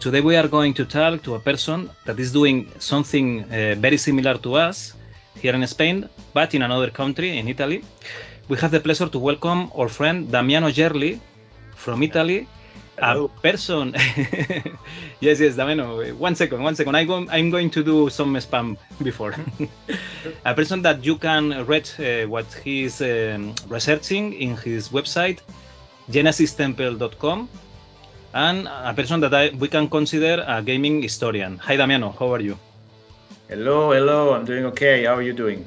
Today we are going to talk to a person that is doing something uh, very similar to us here in Spain, but in another country, in Italy. We have the pleasure to welcome our friend Damiano Gerli from Italy. Hello. A person. yes, yes, Damiano. One second, one second. I go, I'm going to do some spam before. a person that you can read uh, what he is um, researching in his website, genesistemple.com and a person that I, we can consider a gaming historian. Hi, Damiano. How are you? Hello, hello. I'm doing okay. How are you doing?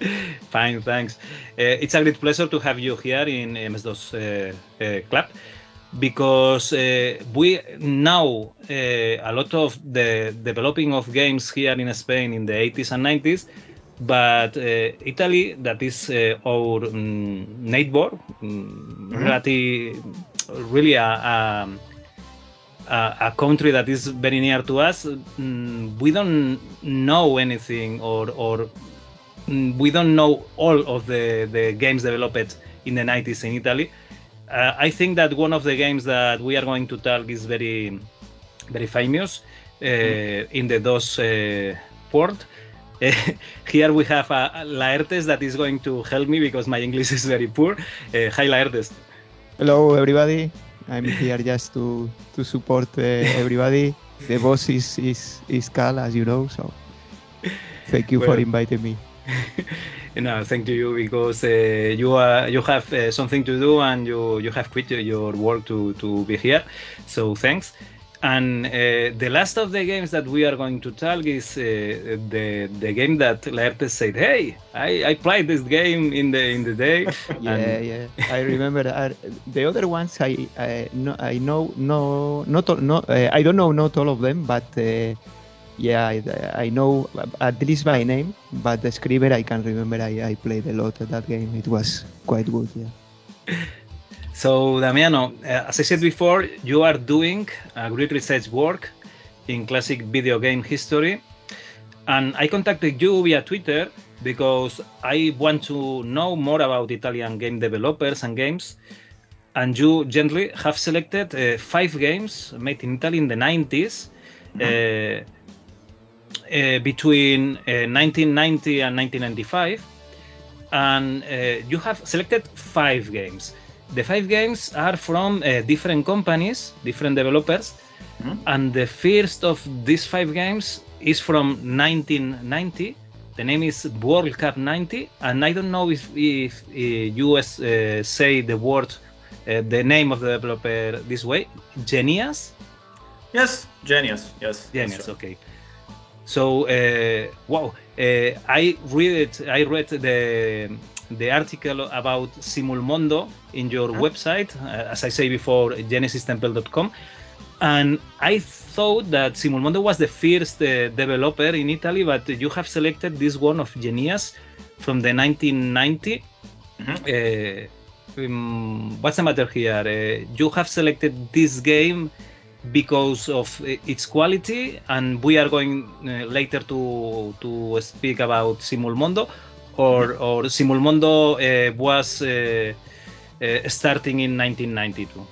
Fine, thanks. Uh, it's a great pleasure to have you here in MS2 uh, uh, Club because uh, we now uh, a lot of the developing of games here in Spain in the 80s and 90s, but uh, Italy, that is uh, our um, neighbor, um, relative, really a, a a, a country that is very near to us, mm, we don't know anything or or mm, we don't know all of the, the games developed in the 90s in Italy. Uh, I think that one of the games that we are going to talk is very very famous uh, in the DOS uh, port. Uh, here we have uh, Laertes that is going to help me because my English is very poor. Uh, hi Laertes. Hello, everybody. I'm here just to to support uh, everybody. The boss is is is Cal, as you know. So thank you for inviting me. No, thank you because uh, you are you have uh, something to do and you you have quit your work to to be here. So thanks. And uh, the last of the games that we are going to talk is uh, the the game that Laertes said, "Hey, I, I played this game in the in the day." Yeah, yeah. I remember uh, the other ones. I I know I know no not all, no uh, I don't know not all of them, but uh, yeah, I, I know at least by name. But the Screamer I can remember. I, I played a lot of that game. It was quite good. Yeah. So, Damiano, uh, as I said before, you are doing a great research work in classic video game history. And I contacted you via Twitter because I want to know more about Italian game developers and games. And you gently have selected uh, five games made in Italy in the 90s. Uh, uh, between uh, 1990 and 1995 and uh, you have selected five games. The five games are from uh, different companies, different developers, Mhm. and the first of these five games is from 1990. The name is World Cup 90, and I don't know if, if uh, you uh, say the word, uh, the name of the developer this way, Genias. Yes, genius. Yes. Genias, right. okay. So uh, wow, uh, I read it. I read the the article about Simulmondo in your website, uh, as I say before, genesistemple.com, and I thought that Simulmondo was the first uh, developer in Italy, but you have selected this one of Genias from the 1990. Uh, um, what's the matter here? Uh, you have selected this game because of its quality, and we are going uh, later to to speak about Simulmondo, or or Simulmondo uh, was uh, uh, starting in 1992.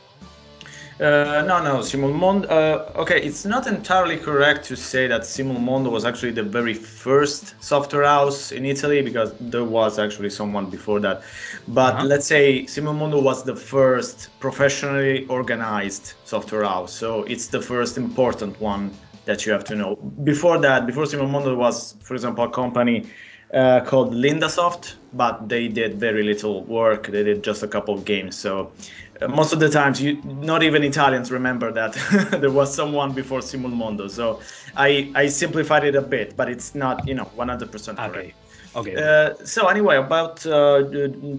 Uh, no, no, Simulmondo. Uh, okay, it's not entirely correct to say that Simulmondo was actually the very first software house in Italy because there was actually someone before that. But Uh-huh. let's say Simulmondo was the first professionally organized software house. So it's the first important one that you have to know. Before that, before Simulmondo was, for example, a company uh, called Lindasoft, but they did very little work. They did just a couple of games. So uh, most of the times you not even italians remember that there was someone before simul mondo so i i simplified it a bit but it's not you know 100% correct Okay. Okay. uh, so anyway, about uh,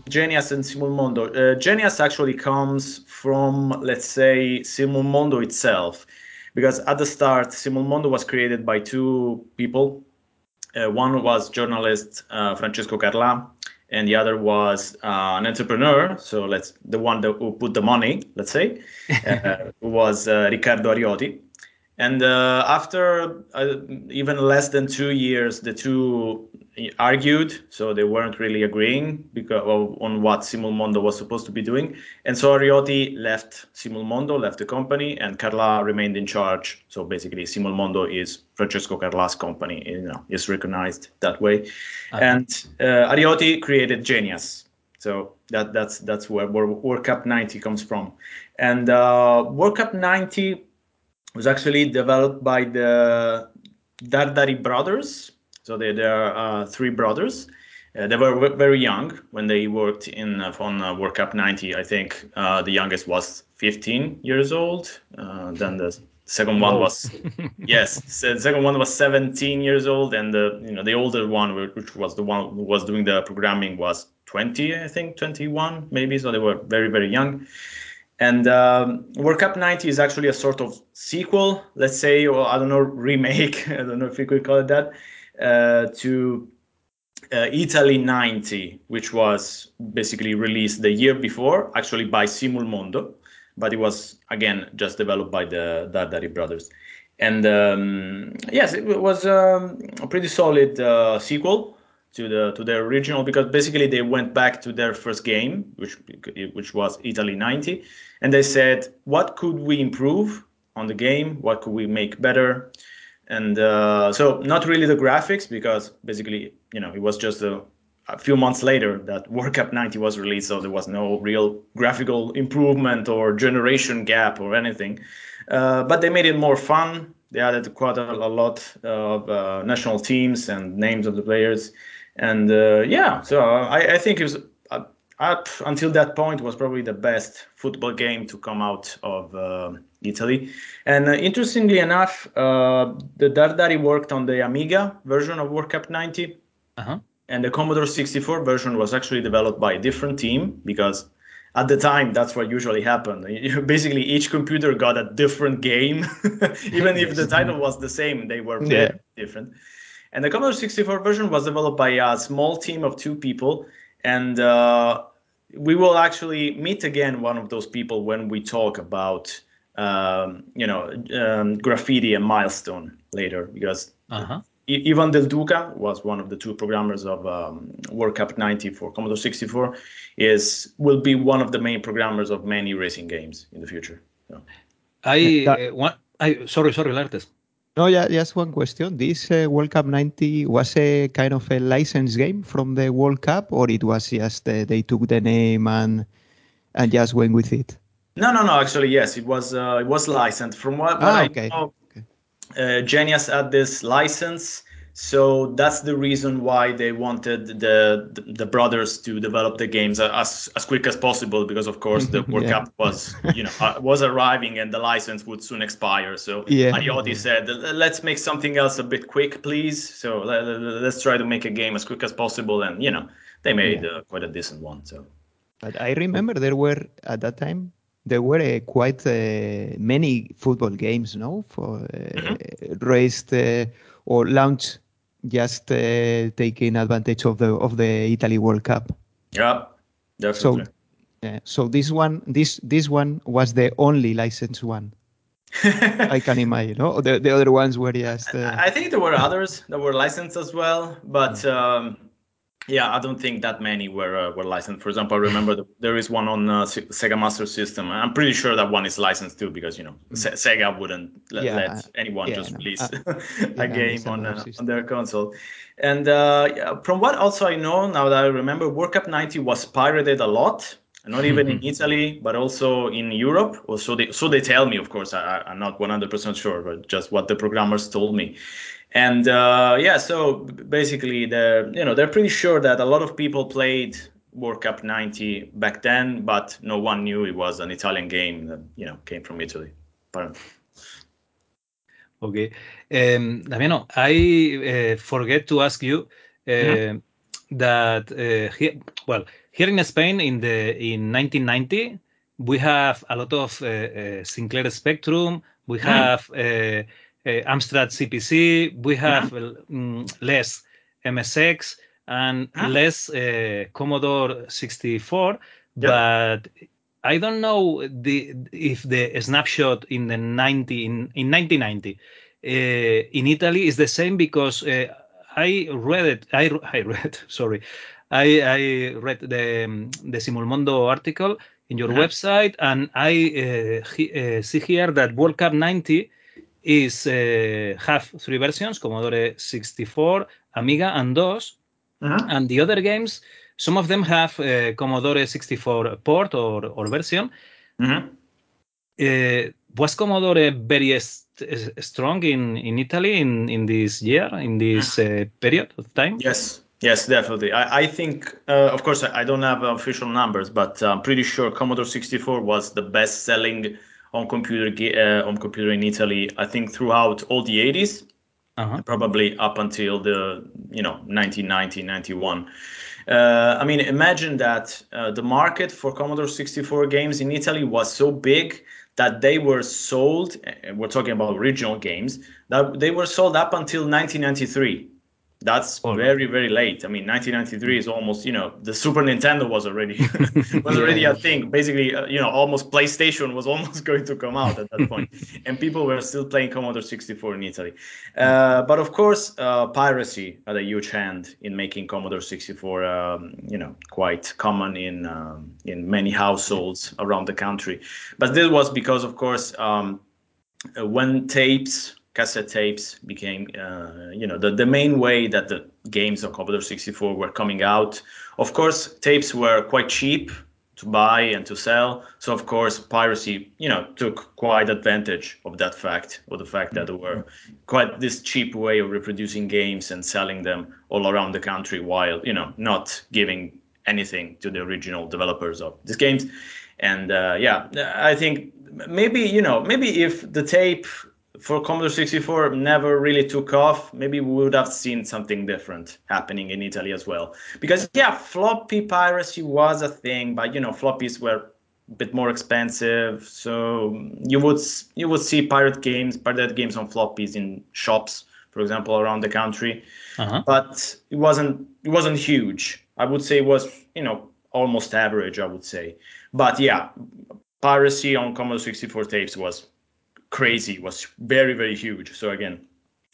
Genias and Simul Mondo. Uh, Genias actually comes from, let's say, Simul Mondo itself, because at the start, Simul Mondo was created by two people. Uh, one was journalist uh, Francesco Carla, and the other was uh, an entrepreneur. So let's the one that, who put the money, let's say, uh, was uh, Riccardo Ariotti. And uh, after uh, even less than two years, the two argued, so they weren't really agreeing because of, on what Simul Mondo was supposed to be doing. And so Ariotti left Simul Mondo, left the company, and Carla remained in charge. So basically, Simul Mondo is Francesco Carla's company. You know, is recognized that way. And uh, Ariotti created Genias. So that that's that's where, where World Cup 90 comes from. And uh, World Cup 90 was actually developed by the Dardari brothers. So they, they are uh, three brothers. Uh, they were very young when they worked in uh, on uh, World Cup 90. I think uh, the youngest was 15 years old. Uh, then the second one was yes, the second one was 17 years old, and the you know the older one, which was the one who was doing the programming, was 20, I think 21 maybe. So they were very very young. And um, World Cup 90 is actually a sort of sequel, let's say, or I don't know, remake. I don't know if you could call it that, to uh, Italy 90, which was basically released the year before, actually by Simul Mondo, but it was again just developed by the Dardari brothers. And um, yes, it was um, a pretty solid uh, sequel to the to their original because basically they went back to their first game, which which was Italy 90, and they said, what could we improve on the game? What could we make better? And uh, so not really the graphics because basically you know it was just a, a few months later that World Cup 90 was released, so there was no real graphical improvement or generation gap or anything. Uh, but they made it more fun. They added quite a, a lot of uh, national teams and names of the players, and uh, yeah, so I, I think it was uh, up until that point was probably the best football game to come out of uh, Italy. And uh, interestingly enough, uh, the Dardari worked on the Amiga version of World Cup 90, Uh-huh. and the Commodore 64 version was actually developed by a different team because at the time that's what usually happened basically each computer got a different game even if the title was the same they were Yeah. different and the commodore 64 version was developed by a small team of two people and uh, we will actually meet again one of those people when we talk about um, you know um, graffiti and milestone later because Uh-huh. Ivan Del Duca was one of the two programmers of um, World Cup 90 for Commodore 64. Is will be one of the main programmers of many racing games in the future. So, I That- uh, one. I sorry, sorry, Laertes. No, yeah, just one question. This uh, World Cup 90 was a kind of a license game from the World Cup, or it was just uh, they took the name and and just went with it? No, no, no. Actually, yes, it was uh, it was licensed. From what, what Ah, I okay. know, Okay. uh, Genias had this license, so that's the reason why they wanted the the, the brothers to develop the games as as quick as possible because of course the World Yeah. Cup was you know uh, was arriving and the license would soon expire. So Yeah. Ariotti said, "Let's make something else a bit quick, please." So let, us try to make a game as quick as possible, and you know they made uh, quite a decent one. So. But I remember there were at that time there were uh, quite uh, many football games, no, for uh, raised uh, or launched just uh, taking advantage of the of the Italy World Cup. Yeah, So, definitely. yeah, so this one, this this one was the only licensed one. I can imagine. No, the, the other ones were just. Uh, I think there were others that were licensed as well, but um, yeah, I don't think that many were uh, were licensed. For example, I remember the, there is one on uh, Sega Master System. I'm pretty sure that one is licensed too, because you know Se- Sega wouldn't let, Yeah, let anyone yeah, just no, release uh, a game on uh, on their console. And uh, yeah, from what also I know now that I remember, World Cup 90 was pirated a lot. Not even in Italy, but also in Europe. Or so they so they tell me. Of course, I- I'm not 100% sure, but just what the programmers told me. And uh, yeah, so basically, they're you know they're pretty sure that a lot of people played World Cup 90 back then, but no one knew it was an Italian game that you know came from Italy. Apparently. Okay. Um, Damiano, I uh, forget to ask you uh, mm-hmm. that uh, here, well, here in Spain in the in 1990 we have a lot of uh, uh, Sinclair Spectrum, we mm-hmm. have. Amstrad CPC, we have mm. less MSX and mm. less Commodore 64, yep. but I don't know the if the snapshot in the 90 in, in 1990 uh, in Italy is the same because uh, I read it. I, I read sorry, I, I read the the Simulmondo article in your uh-huh. website, and I uh, he, uh, see here that World Cup 90 is uh, have three versions: Commodore 64, Amiga, and DOS, uh-huh. and the other games some of them have uh, Commodore 64 port or, or version. Mm-hmm. Uh, was Commodore very st- strong in, in Italy in, in this year, in this uh, period of time? Yes, yes, definitely. I, I think, uh, of course, I, I, don't have official numbers, but I'm pretty sure Commodore 64 was the best selling on computer uh, on computer in Italy. I think throughout all the 80s, uh-huh. probably up until the you know 1990, 91. Uh, I mean, imagine that uh, the market for Commodore 64 games in Italy was so big that they were sold. We're talking about original games that they were sold up until 1993 that's oh, very very late. I mean 1993 is almost you know the super nintendo was already was already a thing. Basically uh, you know almost playstation was almost going to come out at that point. And people were still playing commodore 64 in italy. Uh, but of course uh, piracy had a huge hand in making commodore 64 um, you know quite common in um, in many households around the country. But this was because of course um, when tapes cassette tapes became uh, you know the, the main way that the games on commodore 64 were coming out. Of course tapes were quite cheap to buy and to sell. So of course piracy you know took quite advantage of that fact or the fact that there were quite this cheap way of reproducing games and selling them all around the country while you know not giving anything to the original developers of these games. And uh, yeah i think maybe you know maybe if the tape for Commodore 64 never really took off, maybe we would have seen something different happening in Italy as well. Because yeah, floppy piracy was a thing, but you know, floppies were a bit more expensive, so you would you would see pirate games, pirate games on floppies in shops, for example, around the country. Uh-huh. But it wasn't it wasn't huge. I would say it was you know almost average. I would say, but yeah, piracy on Commodore 64 tapes was crazy was very very huge so again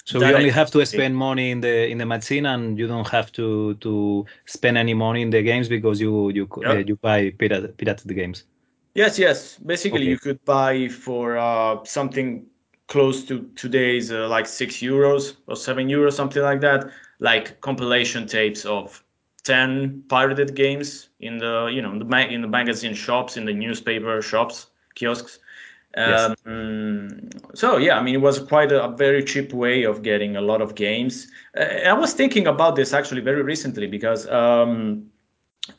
so you only have to spend money in the in the machine and you don't have to to spend any money in the games because you you yep. uh, you buy pirate pirate the games yes yes basically okay. you could buy for uh, something close to today's uh, like six euros or seven euros something like that like compilation tapes of 10 pirated games in the you know in the, in the magazine shops in the newspaper shops kiosks Yes. Um, so yeah, I mean, it was quite a, a, very cheap way of getting a lot of games. Uh, I was thinking about this actually very recently because um,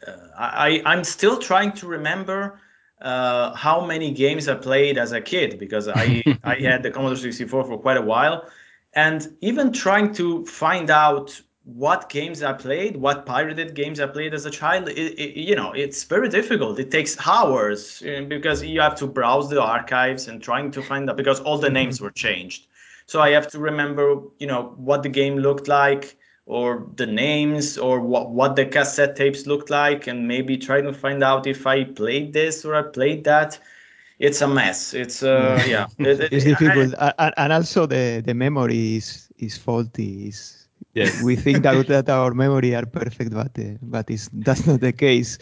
uh, I, I'm still trying to remember uh, how many games I played as a kid because I I had the Commodore 64 for quite a while, and even trying to find out what games I played, what pirated games I played as a child, it, it, you know, it's very difficult. It takes hours uh, because you have to browse the archives and trying to find that because all the names were changed. So I have to remember, you know, what the game looked like or the names or what, what the cassette tapes looked like and maybe try to find out if I played this or I played that. It's a mess. It's uh, yeah. it's difficult, I, and also the the memory is is faulty. It's, Yes. we think that, that our memory are perfect, but uh, but it's, that's not the case.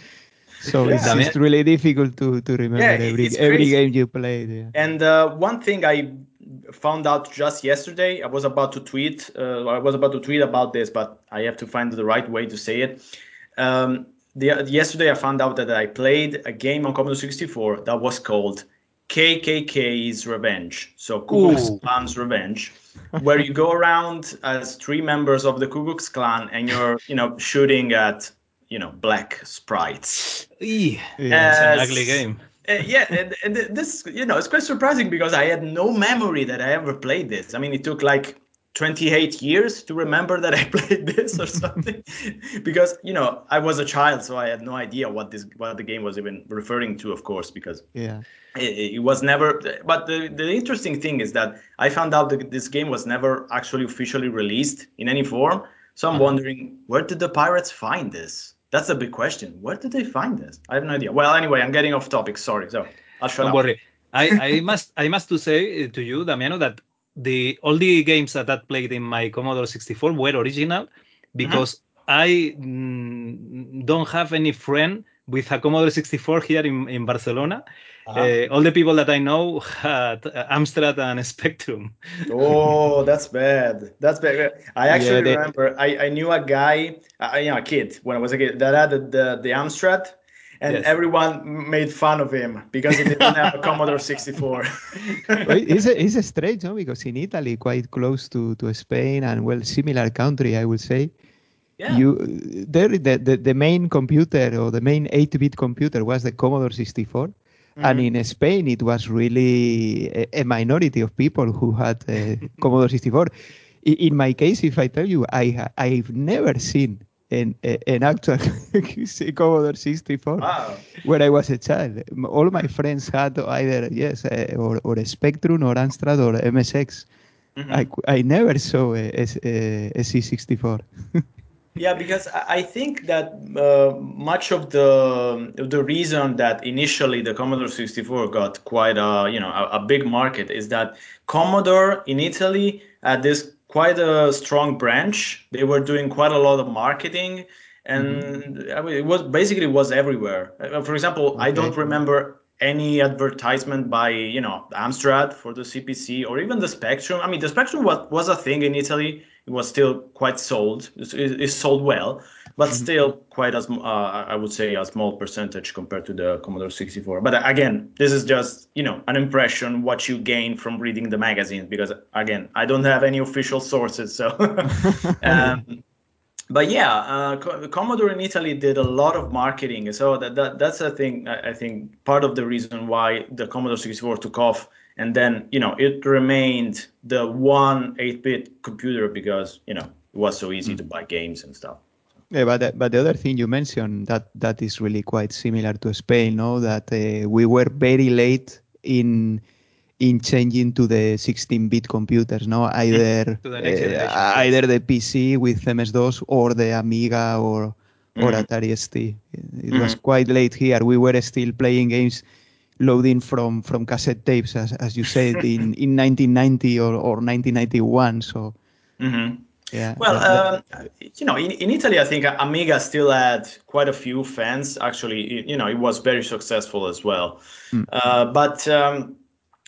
So yeah. it's, it's, really difficult to, to remember yeah, every every game you played. Yeah. And uh, one thing I found out just yesterday, I was about to tweet. Uh, I was about to tweet about this, but I have to find the right way to say it. Um, the, yesterday, I found out that I played a game on Commodore 64 that was called KKK's Revenge. So Ku Klux Klan's Revenge where you go around as three members of the Ku Klux Klan and you're, you know, shooting at you know black sprites. Yeah. it's an ugly game. Uh, yeah, and, and this, you know, it's quite surprising because I had no memory that I ever played this. I mean, it took like 28 years to remember that I played this or something, because you know I was a child, so I had no idea what this what the game was even referring to, of course, because Yeah. it, it was never. But the the interesting thing is that I found out that this game was never actually officially released in any form. So I'm wondering where did the pirates find this? That's a big question. Where did they find this? I have no idea. Well, anyway, I'm getting off topic. Sorry. So I'll shut Don't up. worry. I, I must I must to say uh, to you, Damiano, that the all the games that I played in my Commodore 64 were original because I mm, don't have any friend with a Commodore 64 here in, in Barcelona. Uh-huh. Uh, all the people that I know had uh, Amstrad and Spectrum. Oh, that's bad. That's bad. I actually they- remember I, I knew a guy, uh, you know, a kid when I was a kid that had the the, the Amstrad, and Yes. everyone made fun of him because he didn't have a Commodore 64. Well, it's, a, it's a strange, no? Because in Italy, quite close to, to Spain and well, similar country, I would say. yeah. You there the, the, the main computer or the main 8-bit computer was the Commodore 64. And Mm-hmm. in Spain, it was really a, a minority of people who had uh, Commodore 64. I- In my case, if I tell you, I I've never seen a- an actual Commodore 64 Wow. when I was a child. All my friends had either yes, uh, or, or a Spectrum or Amstrad or MSX. Mm-hmm. I, I never saw a, a, a C64. Yeah, because I I think that uh, much of the the reason that initially the Commodore 64 got quite a you know a, a big market is that Commodore in Italy at this quite a strong branch. They were doing quite a lot of marketing, and I mean, it was basically it was everywhere. Uh, For example, I don't remember any advertisement by you know Amstrad for the CPC or even the Spectrum. I mean, the Spectrum was, was a thing in Italy. It was still quite sold. It's, it's sold well, but still quite as uh, I would say a small percentage compared to the Commodore 64. But again, this is just you know an impression what you gain from reading the magazines because again, I don't have any official sources, so. um, but yeah, uh, Commodore in Italy did a lot of marketing, so that, that that's a thing. I think part of the reason why the Commodore 64 took off, and then you know it remained the one 8-bit computer because you know it was so easy to buy games and stuff. Yeah, but the, but the other thing you mentioned that that is really quite similar to Spain, no? That uh, we were very late in in changing to the 16-bit computers, no? Either the uh, either the PC with MS-DOS or the Amiga or or Mhm. Atari ST. It was quite late here. We were still playing games loading from from cassette tapes, as as you said, in in 1990 or or 1991. So hmm yeah. Well, um, you know, in, in Italy, I think Amiga still had quite a few fans. Actually, It- you know, it was very successful as well. Uh, but um,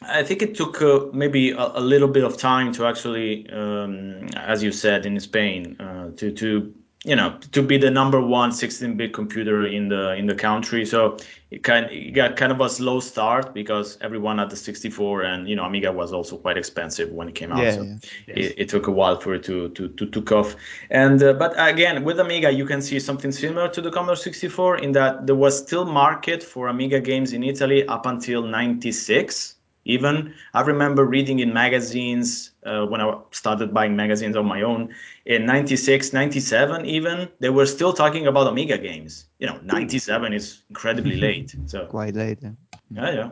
I think it took uh, maybe a, a little bit of time to actually, um, as you said in Spain, uh, to to you know to be the number one 16-bit computer in the in the country. So it kind it got kind of a slow start because everyone had the 64, and you know Amiga was also quite expensive when it came out. Yeah, so yeah. It, it took a while for it to to to took off. And uh, but again, with Amiga, you can see something similar to the Commodore 64 in that there was still market for Amiga games in Italy up until 96 even i remember reading in magazines uh, when i started buying magazines on my own in 96 97 even they were still talking about amiga games you know 97 is incredibly late so quite late. yeah. yeah yeah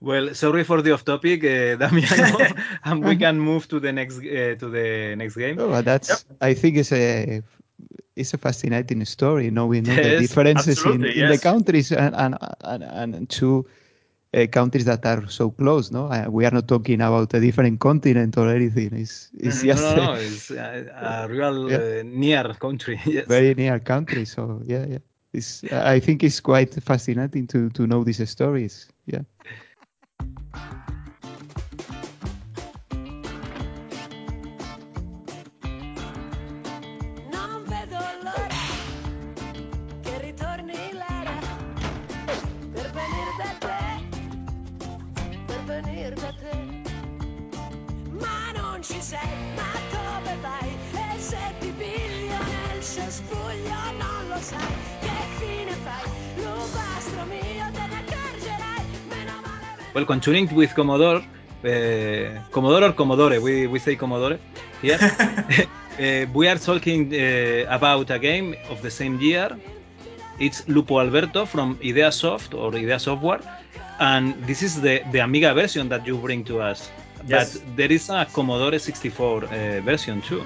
Well, sorry for the off topic, uh, Damiano, and we can move to the next uh, to the next game. Oh, but that's. I think it's a it's a fascinating story, knowing know, the Yes, differences in, absolutely, in the countries and and and, and two uh, countries that are so close. No, uh, we are not talking about a different continent or anything. It's it's Mhm. just no, no, a no, it's a, a real Yeah. uh, near country. Yes. very near country. So yeah, yeah. It's, I think it's quite fascinating to to know these stories. Yeah. Well, continuing with Commodore, uh, Commodore or Commodore, we, we say Commodore here. uh, we are talking uh, about a game of the same year. It's Lupo Alberto from Idea Soft or Idea Software, and this is the, the Amiga version that you bring to us. Yes. But there is a Commodore 64 uh, version too.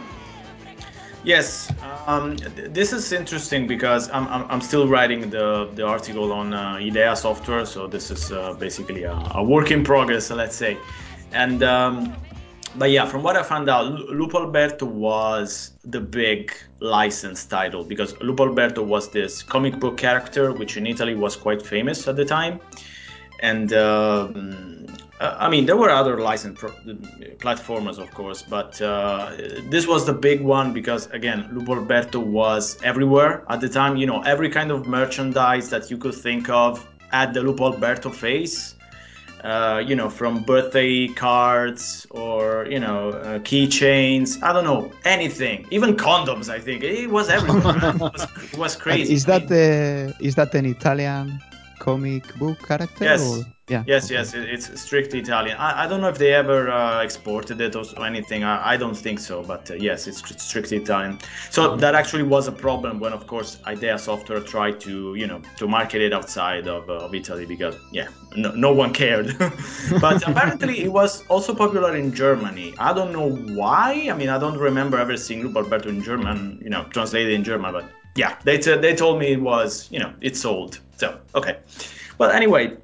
Yes, um, th- this is interesting because I'm, I'm, I'm still writing the, the article on uh, IDEA software, so this is uh, basically a, a work in progress, let's say. And um, but yeah, from what I found out, Lu- Lupo Alberto was the big license title because Lupo Alberto was this comic book character, which in Italy was quite famous at the time. And um, uh, I mean, there were other licensed pro- platformers, of course, but uh, this was the big one because, again, Lupo Alberto was everywhere at the time. You know, every kind of merchandise that you could think of had the Lupo Alberto face. Uh, you know, from birthday cards or you know, uh, keychains. I don't know anything, even condoms. I think it was everywhere. it, was, it was crazy. Is that the is that an Italian comic book character? Yes. Or? Yeah. Yes, okay. yes, it's strictly Italian. I, I don't know if they ever uh, exported it or anything. I, I don't think so, but uh, yes, it's strictly Italian. So that actually was a problem when, of course, Idea Software tried to, you know, to market it outside of, uh, of Italy because, yeah, no, no one cared. but apparently, it was also popular in Germany. I don't know why. I mean, I don't remember ever seeing Lupo Alberto in German, you know, translated in German, but yeah, they, t- they told me it was, you know, it sold. So, okay. But anyway,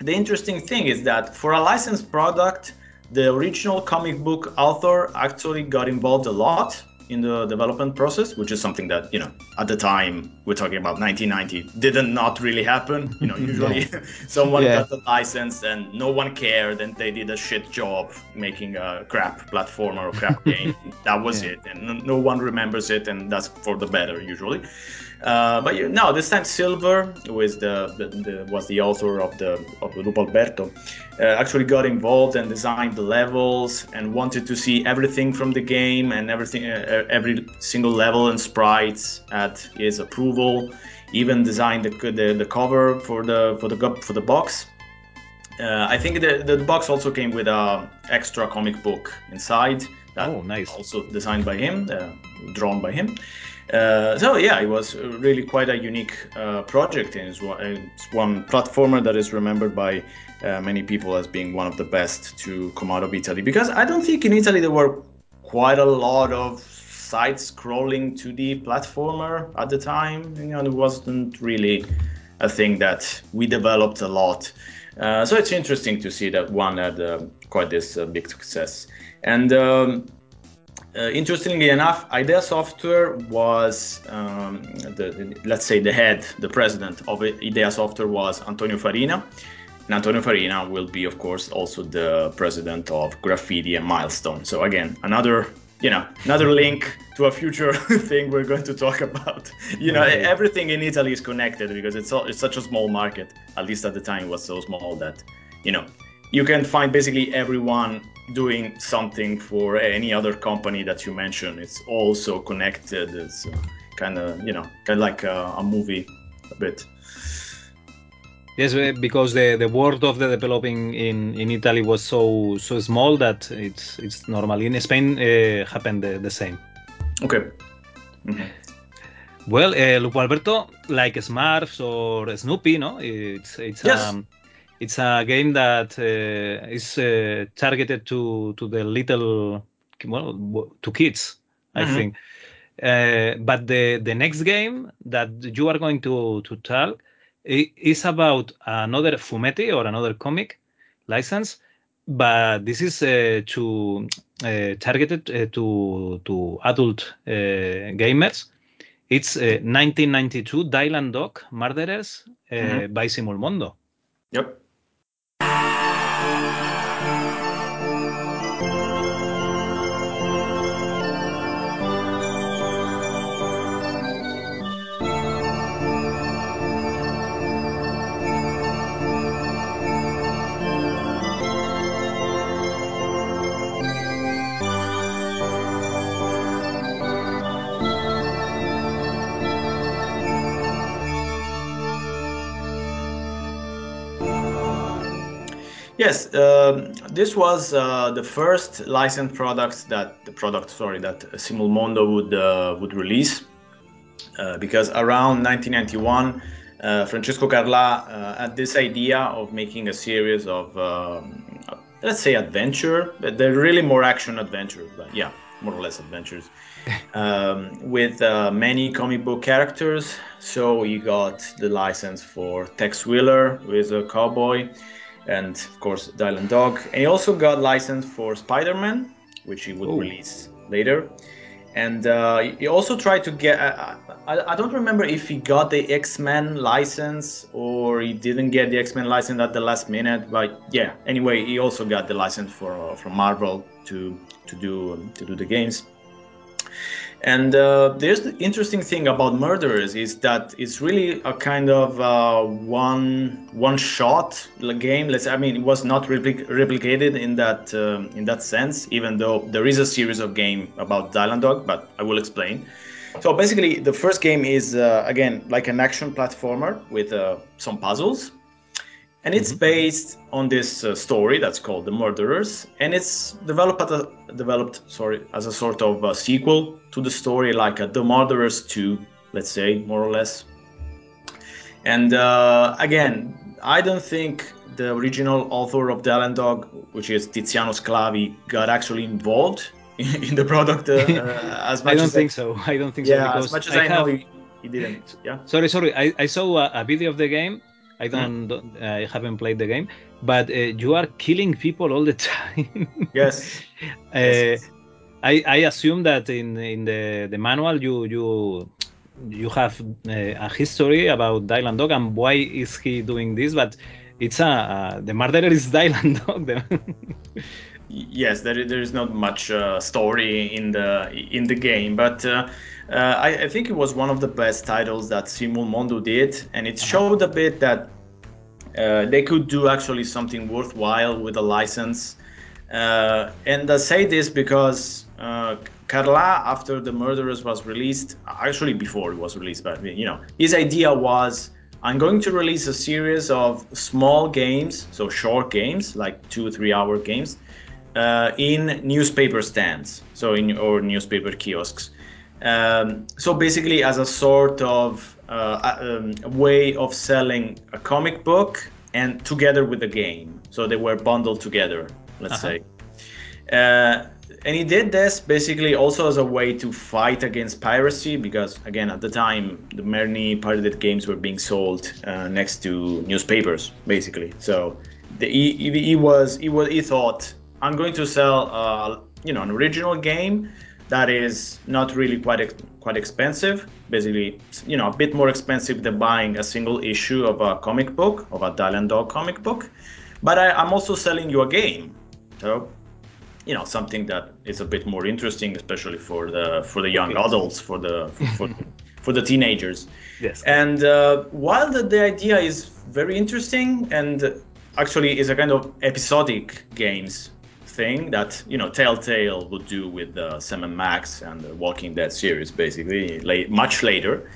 the interesting thing is that for a licensed product, the original comic book author actually got involved a lot in the development process, which is something that, you know, at the time, we're talking about 1990, didn't not really happen. You know, usually someone Yeah. got the license and no one cared and they did a shit job making a crap platformer or a crap game. that was Yeah. it. And no one remembers it and that's for the better usually. Uh, but you, no, this time Silver, who is the, the, the was the author of the of the Lupo Alberto, uh, actually got involved and designed the levels and wanted to see everything from the game and everything, uh, every single level and sprites at his approval. Even designed the, the, the cover for the for the for the box. Uh, I think the, the box also came with a extra comic book inside. That Oh, nice. Also designed by him, uh, drawn by him. Uh, so yeah, it was really quite a unique uh, project, and it's one, it's one platformer that is remembered by uh, many people as being one of the best to come out of Italy. Because I don't think in Italy there were quite a lot of side-scrolling 2D platformer at the time. You know, it wasn't really a thing that we developed a lot. Uh, so it's interesting to see that one had uh, quite this uh, big success. And um, interestingly enough, Idea Software was, um, the, the- let's say, the head, the president of Idea Software was Antonio Farina. And Antonio Farina will be, of course, also the president of Graffiti and Milestone. So again, another, you know, another link to a future thing we're going to talk about. You know, Okay. everything in Italy is connected because it's all, it's such a small market. At least at the time, it was so small that, you know, you can find basically everyone doing something for any other company that you mention. It's also connected. It's kind of, you know, kind of like a, a movie a bit. Yes, uh, because the, the world of the developing in, in Italy was so so small that it's it's normal. In Spain, uh, happened the, the same. Okay. Mhm. Well, uh, Lupo Alberto, like Smurfs or Snoopy, no, it's it's Yes. um, it's a game that uh, is uh, targeted to to the little well to kids, I Mhm. think. Uh, but the the next game that you are going to to tell is about another fumetti or another comic license, but this is uh, to uh, targeted uh, to to adult uh, gamers. It's uh, 1992 Dylan Dog Murderers uh, Mhm. by Simul Mondo. Yep. Yes, um, this was uh, the first licensed product that the product, sorry, that Simul Mondo would uh, would release, uh, because around 1991, uh, Francesco Carlà uh, had this idea of making a series of, um, let's say, adventure, but they're really more action adventure, but yeah, more or less adventures, um, with uh, many comic book characters. So he got the license for Tex Willer, who is a cowboy and of course Dylan Dog. And he also got license for Spider-Man, which he would Ooh. release later. And uh, he also tried to get. I, I, I don't remember if he got the X-Men license or he didn't get the X-Men license at the last minute. But yeah, anyway, he also got the license for uh, from Marvel to to do to do the games. And uh, there's the interesting thing about Murderers is that it's really a kind of uh, one one shot game. Let's I mean it was not replic- replicated in that um, in that sense, even though there is a series of game about Dylan Dog, but I will explain. So basically, the first game is uh, again like an action platformer with uh, some puzzles, and it's based on this uh, story that's called The Murderers, and it's developed at a, developed sorry as a sort of uh sequel to the story, like a The Murderers 2, let's say more or less. And uh, again, I don't think the original author of Dylan Dog, which is Tiziano Sclavi, got actually involved in the product uh, uh, as much I don't as think so. I don't think yeah, so because as much as I, have, know, he, he didn't. Yeah. Sorry, sorry. I, I saw a, a video of the game. I Hmm. don't, don't- I haven't played the game, but uh, you are killing people all the time. Yes. Uh, Yes. I, I assume that in in the, the manual you you you have uh, a history about Dylan Dog and why is he doing this, but it's a uh, the murderer is Dylan Dog. Yes there, there is not much uh, story in the in the game but uh, uh, I, I think it was one of the best titles that Simul Mondo did and it showed a bit that uh, they could do actually something worthwhile with a license. Uh, and I say this because uh, Carla after the murderers was released actually before it was released but you know his idea was I'm going to release a series of small games so short games like two or three hour games uh, in newspaper stands, so in or newspaper kiosks. Um, so basically, as a sort of uh, um, way of selling a comic book and together with the game, so they were bundled together. Let's Uh-huh. say. Uh, and he did this basically also as a way to fight against piracy because again at the time the many pirated games were being sold uh, next to newspapers basically so the, he, he, he was he was he thought i'm going to sell uh, you know an original game that is not really quite ex- quite expensive. Basically you know a bit more expensive than buying a single issue of a comic book of a Dylan Dog comic book. But I, i'm also selling you a game. So you know something that is a bit more interesting especially for the for the young adults for the for, for the teenagers. Yes. and uh, while the, the idea is very interesting and actually is a kind of episodic games thing that you know Telltale would do with uh, Sam and Max and the Walking Dead series, basically late, much later.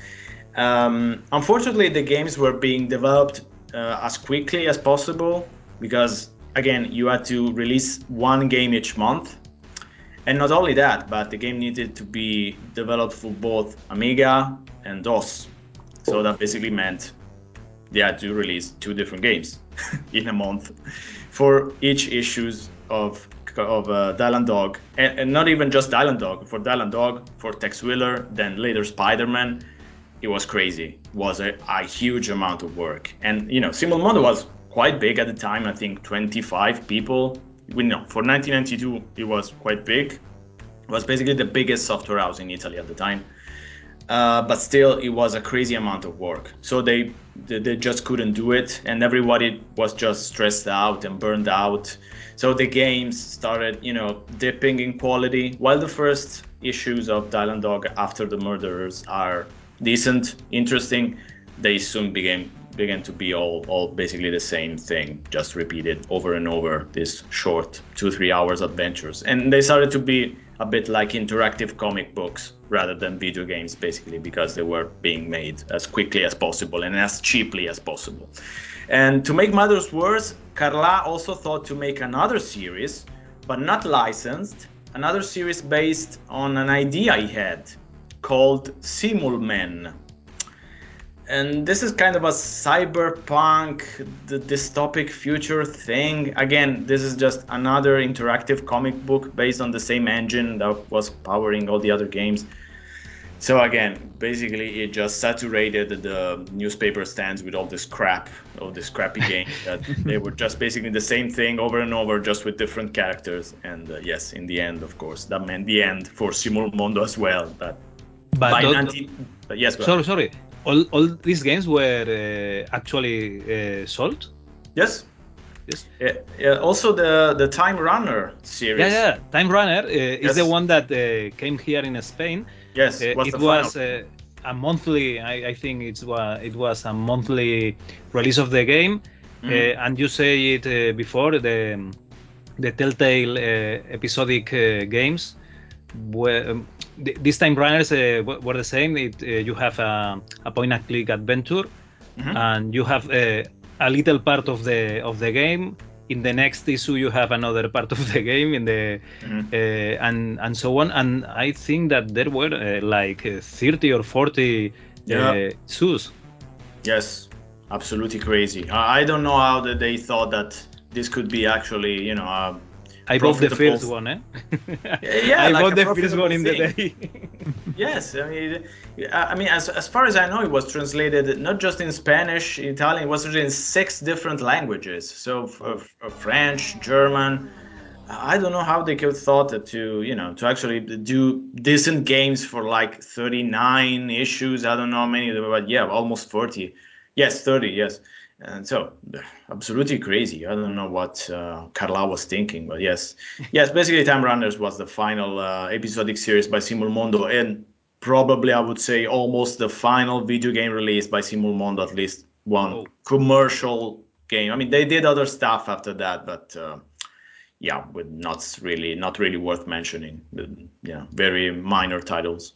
Um, unfortunately, the games were being developed uh, as quickly as possible because again you had to release one game each month and not only that, but the game needed to be developed for both Amiga and DOS. So that basically meant they had to release two different games in a month for each issues of of uh, Dylan Dog, and, and not even just Dylan Dog. For Dylan Dog, for Tex Willer, then later Spider-Man, it was crazy. It was a, a huge amount of work, and you know, Simul Mondo was quite big at the time. I think 25 people. We know for 1992 it was quite big. It was basically the biggest software house in Italy at the time. Uh, but still, it was a crazy amount of work. So they, they just couldn't do it, and everybody was just stressed out and burned out. So the games started, you know, dipping in quality. While the first issues of Dylan Dog after the murderers are decent, interesting, they soon began began to be all all basically the same thing, just repeated over and over. These short two three hours adventures, and they started to be a bit like interactive comic books rather than video games, basically, because they were being made as quickly as possible and as cheaply as possible. And to make matters worse, Carla also thought to make another series, but not licensed, another series based on an idea he had called Simulmen. And this is kind of a cyberpunk, the dystopic future thing. Again, this is just another interactive comic book based on the same engine that was powering all the other games. So again, basically, it just saturated the newspaper stands with all this crap, all this crappy game that they were just basically the same thing over and over, just with different characters. And uh, yes, in the end, of course, that meant the end for Simulmondo as well. But, But by don't- 19, yes, sorry, sorry. All, all these games were uh, actually uh, sold. yes. Yes. Yeah, yeah, also, the the Time Runner series. Yeah, yeah. Time Runner uh, is the one that uh, came here in Spain. Yes, Uh, was it was uh, a monthly. I, I think it's wa- it was a monthly release of the game, uh, and you say it uh, before the the Telltale uh, episodic uh, games. Were, um, th- these time runners uh, w- were the same. It, uh, you have a, a point-and-click adventure, Mhm. and you have uh, a little part of the of the game. In the next issue, you have another part of the game. In the Mhm. uh, and and so on. And I think that there were uh, like 30 or 40 Yeah. uh, zoos. Yes, absolutely crazy. I don't know how that they thought that this could be actually, you know, a I bought the first one, eh? yeah, I like bought the first one in the day. Yes, I mean, I mean, as, as far as I know, it was translated not just in Spanish, Italian, it was in six different languages. So f- uh, French, German. I don't know how they could thought to, you know, to actually do decent games for like 39 issues. I don't know how many, but yeah, almost 40. Yes, 30, yes. And so, absolutely crazy. I don't know what uh, Carla was thinking, but yes, yes. Basically, Time Runners was the final uh, episodic series by Simulmondo, and probably I would say almost the final video game release by Simulmondo. At least one Oh. commercial game. I mean, they did other stuff after that, but uh, yeah, with not really, not really worth mentioning. But, yeah, very minor titles.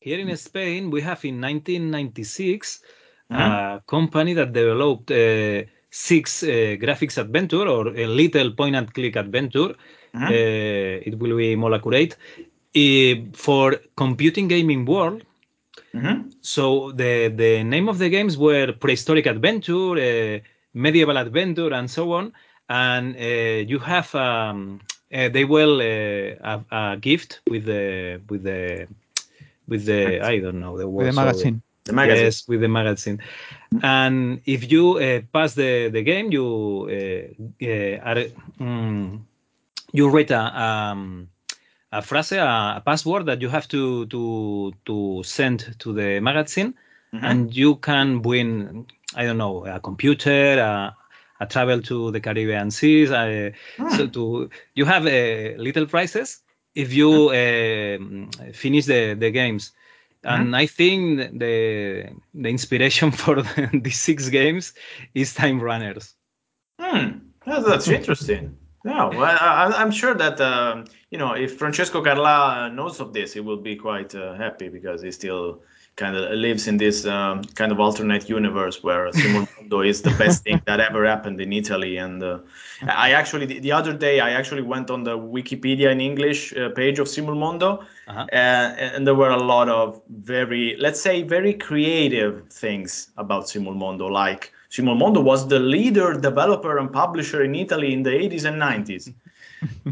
Here in Spain, we have in 1996 Mhm. a company that developed uh, six uh, graphics adventure or a little point and click adventure. Mhm. Uh, it will be more accurate uh, for computing gaming world. Mhm. So the the name of the games were prehistoric adventure, uh, medieval adventure, and so on. And uh, you have um, uh, they will uh, a, a gift with the with the with the I don't know the word With the magazine. The magazine. Yes, with the magazine. And if you uh, pass the, the game, you uh, uh, are, mm, you read a, um, a phrase, a, a password that you have to to to send to the magazine, Mhm. and you can win. I don't know a computer, a, a travel to the Caribbean seas. Uh, So to you have uh, little prizes if you um finish the, the games. And I think the the inspiration for the, these six games is Time Runners. Hmm, that's, that's interesting. Yeah, well, I, I'm sure that um, you know if Francesco Carla knows of this, he will be quite uh, happy because he still kind of lives in this um, kind of alternate universe where Simul Mondo is the best thing that ever happened in Italy. And uh, I actually the, the other day I actually went on the Wikipedia in English uh, page of Simulmondo, Uh-huh. uh, and there were a lot of very let's say very creative things about Simulmondo like Simulmondo was the leader developer and publisher in Italy in the 80s and 90s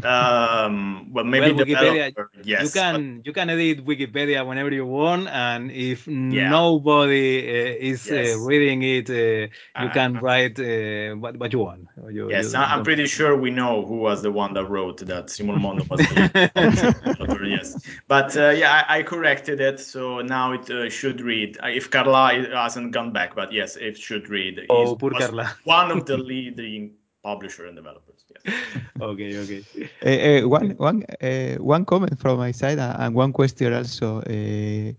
um well maybe well, Wikipedia, yes you but- can you can edit Wikipedia whenever you want, and if nobody uh, is Yes. uh, reading it, uh, you Uh, can write uh, what, what you want. You- Yes, you I'm pretty sure we know who was the one that wrote that Simulmondo was the yes. But uh, yeah, I, I corrected it, so now it uh, should read. Uh, If Carla hasn't gone back, but yes, it should read. Oh, poor Carla. One of the leading publisher and developers. Yes. Okay, okay. Uh, uh, one one uh, one comment from my side uh, and one question also. Uh,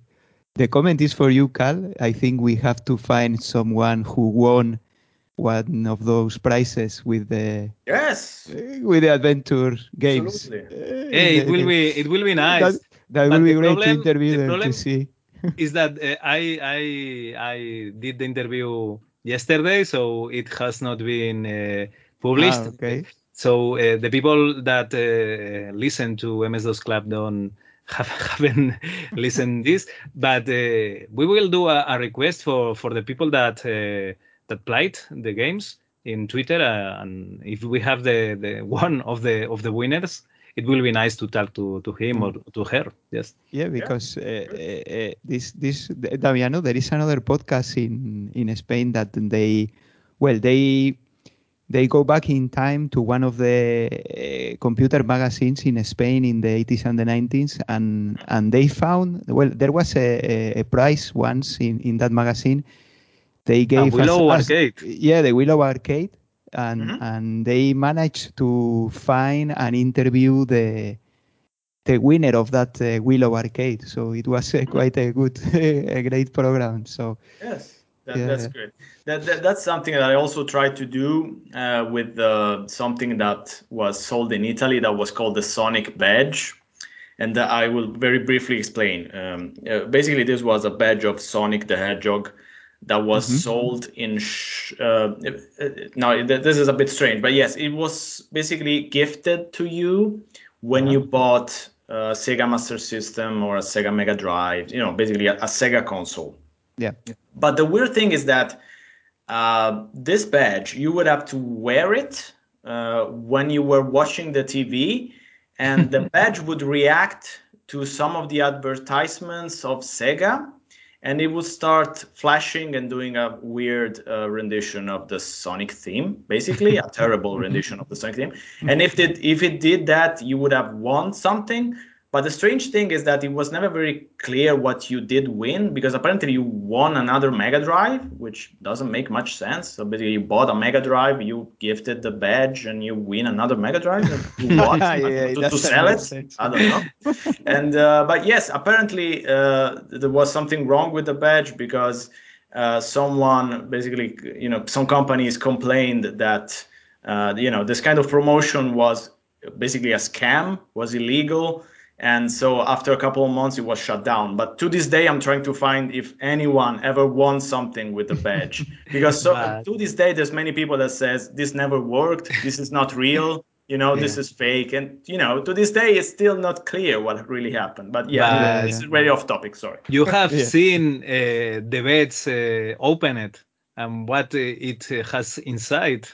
the comment is for you, Cal. I think we have to find someone who won one of those prizes with the Yes. with the adventure games. Absolutely. Uh, Hey, it will be it will be nice. That, that will be the great to interview the them problem- to see. is that uh, I I I did the interview yesterday, so it has not been uh, published. Ah, okay. So uh, the people that uh, listen to MS DOS Club don't have, haven't listened this, but uh, we will do a, a request for for the people that uh, that played the games in Twitter, uh, and if we have the, the one of the of the winners, it will be nice to talk to, to him or to her. Yes. Yeah, because uh, uh, uh, this this Damiano, there is another podcast in in Spain that they, well, they they go back in time to one of the uh, computer magazines in Spain in the 80s and the 90s, and and they found well there was a, a, a prize once in in that magazine. They gave us- Willow us- Arcade. yeah, the Willow Arcade, and Mhm. and they managed to find and interview the the winner of that uh, Willow Arcade. So it was uh, quite a good, a great program. So Yes, that, Yeah. that's great. That, that that's something that I also tried to do uh, with uh, something that was sold in Italy that was called the Sonic Badge, and that I will very briefly explain. Um, uh, basically, this was a badge of Sonic the Hedgehog that was sold in. Sh- uh, uh, now th- this is a bit strange, but yes, it was basically gifted to you when you bought a Sega Master System or a Sega Mega Drive. You know, basically a, a Sega console. yeah, But the weird thing is that uh, this badge, you would have to wear it uh, when you were watching the TV, and the badge would react to some of the advertisements of Sega, and it would start flashing and doing a weird uh, rendition of the Sonic theme, basically a terrible rendition of the Sonic theme. And if it if it did that, you would have won something. But the strange thing is that it was never very clear what you did win because apparently you won another Mega Drive, which doesn't make much sense. So basically, you bought a Mega Drive, you gifted the badge, and you win another Mega Drive. What? Yeah, to, to sell it? sense. I don't know. and uh, but yes, apparently uh, there was something wrong with the badge because uh, someone basically, you know, some companies complained that uh, you know this kind of promotion was basically a scam, was illegal. And so after a couple of months, it was shut down. But to this day, I'm trying to find if anyone ever won something with the badge, because so, But- to this day, there's many people that says this never worked, this is not real, you know, this is fake, and you know, to this day, it's still not clear what really happened. But yeah, But- it's very off topic. Sorry. You have Yeah. seen uh, the beds uh, open it and what uh, it uh, has inside.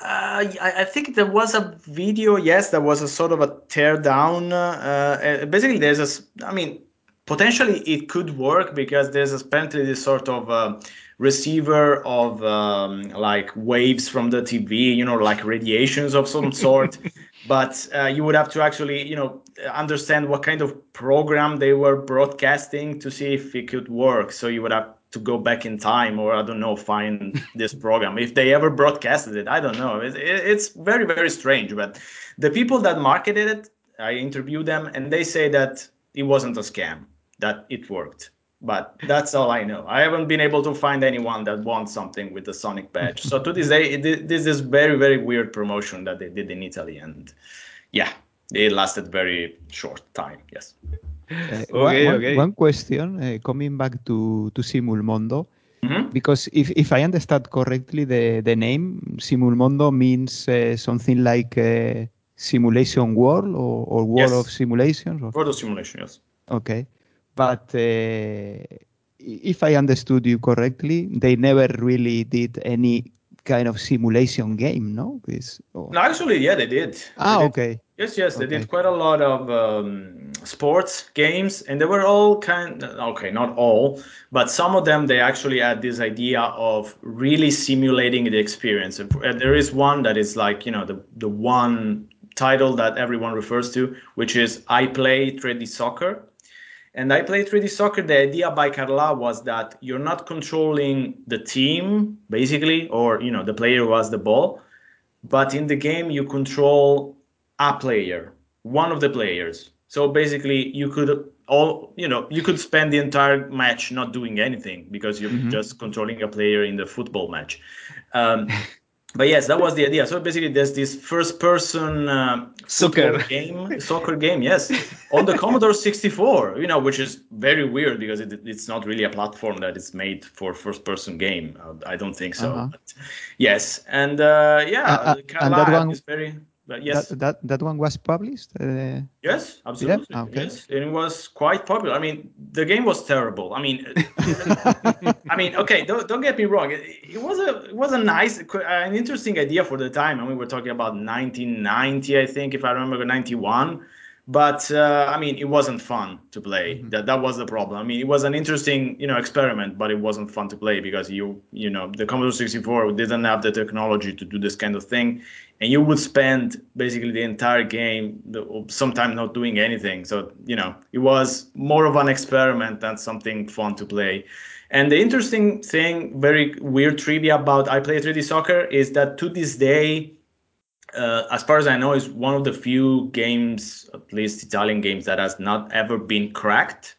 Uh, I, I think there was a video. Yes, there was a sort of a tear down. Uh, uh, basically, there's a. I mean, potentially it could work because there's apparently this sort of uh, receiver of um, like waves from the TV. You know, like radiations of some sort. but uh, you would have to actually, you know, understand what kind of program they were broadcasting to see if it could work. So you would have to go back in time or I don't know, find this program. If they ever broadcasted it, I don't know. It, it, it's very, very strange. But the people that marketed it, I interviewed them and they say that it wasn't a scam, that it worked. But that's all I know. I haven't been able to find anyone that wants something with the Sonic badge. so to this day, it, this is very, very weird promotion that they did in Italy. And yeah, it lasted very short time. Yes. Uh, Okay, one, okay. one question uh, coming back to to Simulmondo, Mhm. because if, if I understand correctly, the the name Simulmondo means uh, something like uh, simulation world or, or world Yes. of simulations. Or, Photo simulation, yes. Okay, but uh, if I understood you correctly, they never really did any kind of simulation game, no? This, or- No, actually, yeah, they did. ah, They did. okay. Yes, yes, they did quite a lot of um, sports games, and they were all kind. Okay, not all, but some of them they actually had this idea of really simulating the experience. And there is one that is like you know the the one title that everyone refers to, which is I play 3D soccer. And I play 3D soccer. The idea by Carla was that you're not controlling the team basically, or you know the player was the ball, but in the game you control a player, one of the players. So basically, you could all you know you could spend the entire match not doing anything because you're just controlling a player in the football match. Um, but yes, that was the idea. So basically, there's this first-person uh, Soccer. game, soccer game, yes, on the Commodore 64. You know, which is very weird because it, it's not really a platform that is made for first-person game. I don't think so. Uh-huh. Yes, and uh, yeah, uh, and that one- is very. But yes, That, that that one was published. Uh, Yes, absolutely. okay. Yes, and it was quite popular. I mean, the game was terrible. I mean, I mean, okay, don't, don't get me wrong. It, it was a it was a nice, an interesting idea for the time. I mean, we're talking about 1990, I think, if I remember, 91. But uh, I mean, it wasn't fun to play. That that was the problem. I mean, it was an interesting, you know, experiment, but it wasn't fun to play because you, you know, the Commodore 64 didn't have the technology to do this kind of thing, and you would spend basically the entire game, the- sometime not doing anything. So you know, it was more of an experiment than something fun to play. And the interesting thing, very weird trivia about I Play 3D Soccer is that to this day, uh, as far as I know, is one of the few games, at least Italian games, that has not ever been cracked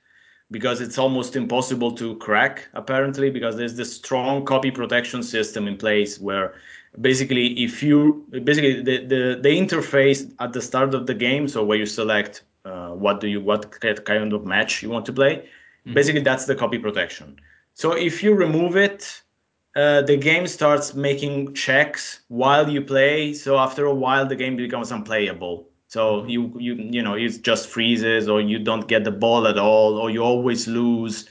because it's almost impossible to crack apparently because there's this strong copy protection system in place where basically if you basically the, the, the interface at the start of the game so where you select uh, what do you what kind of match you want to play basically that's the copy protection so if you remove it uh, the game starts making checks while you play. So after a while, the game becomes unplayable. So you you you know it just freezes, or you don't get the ball at all, or you always lose.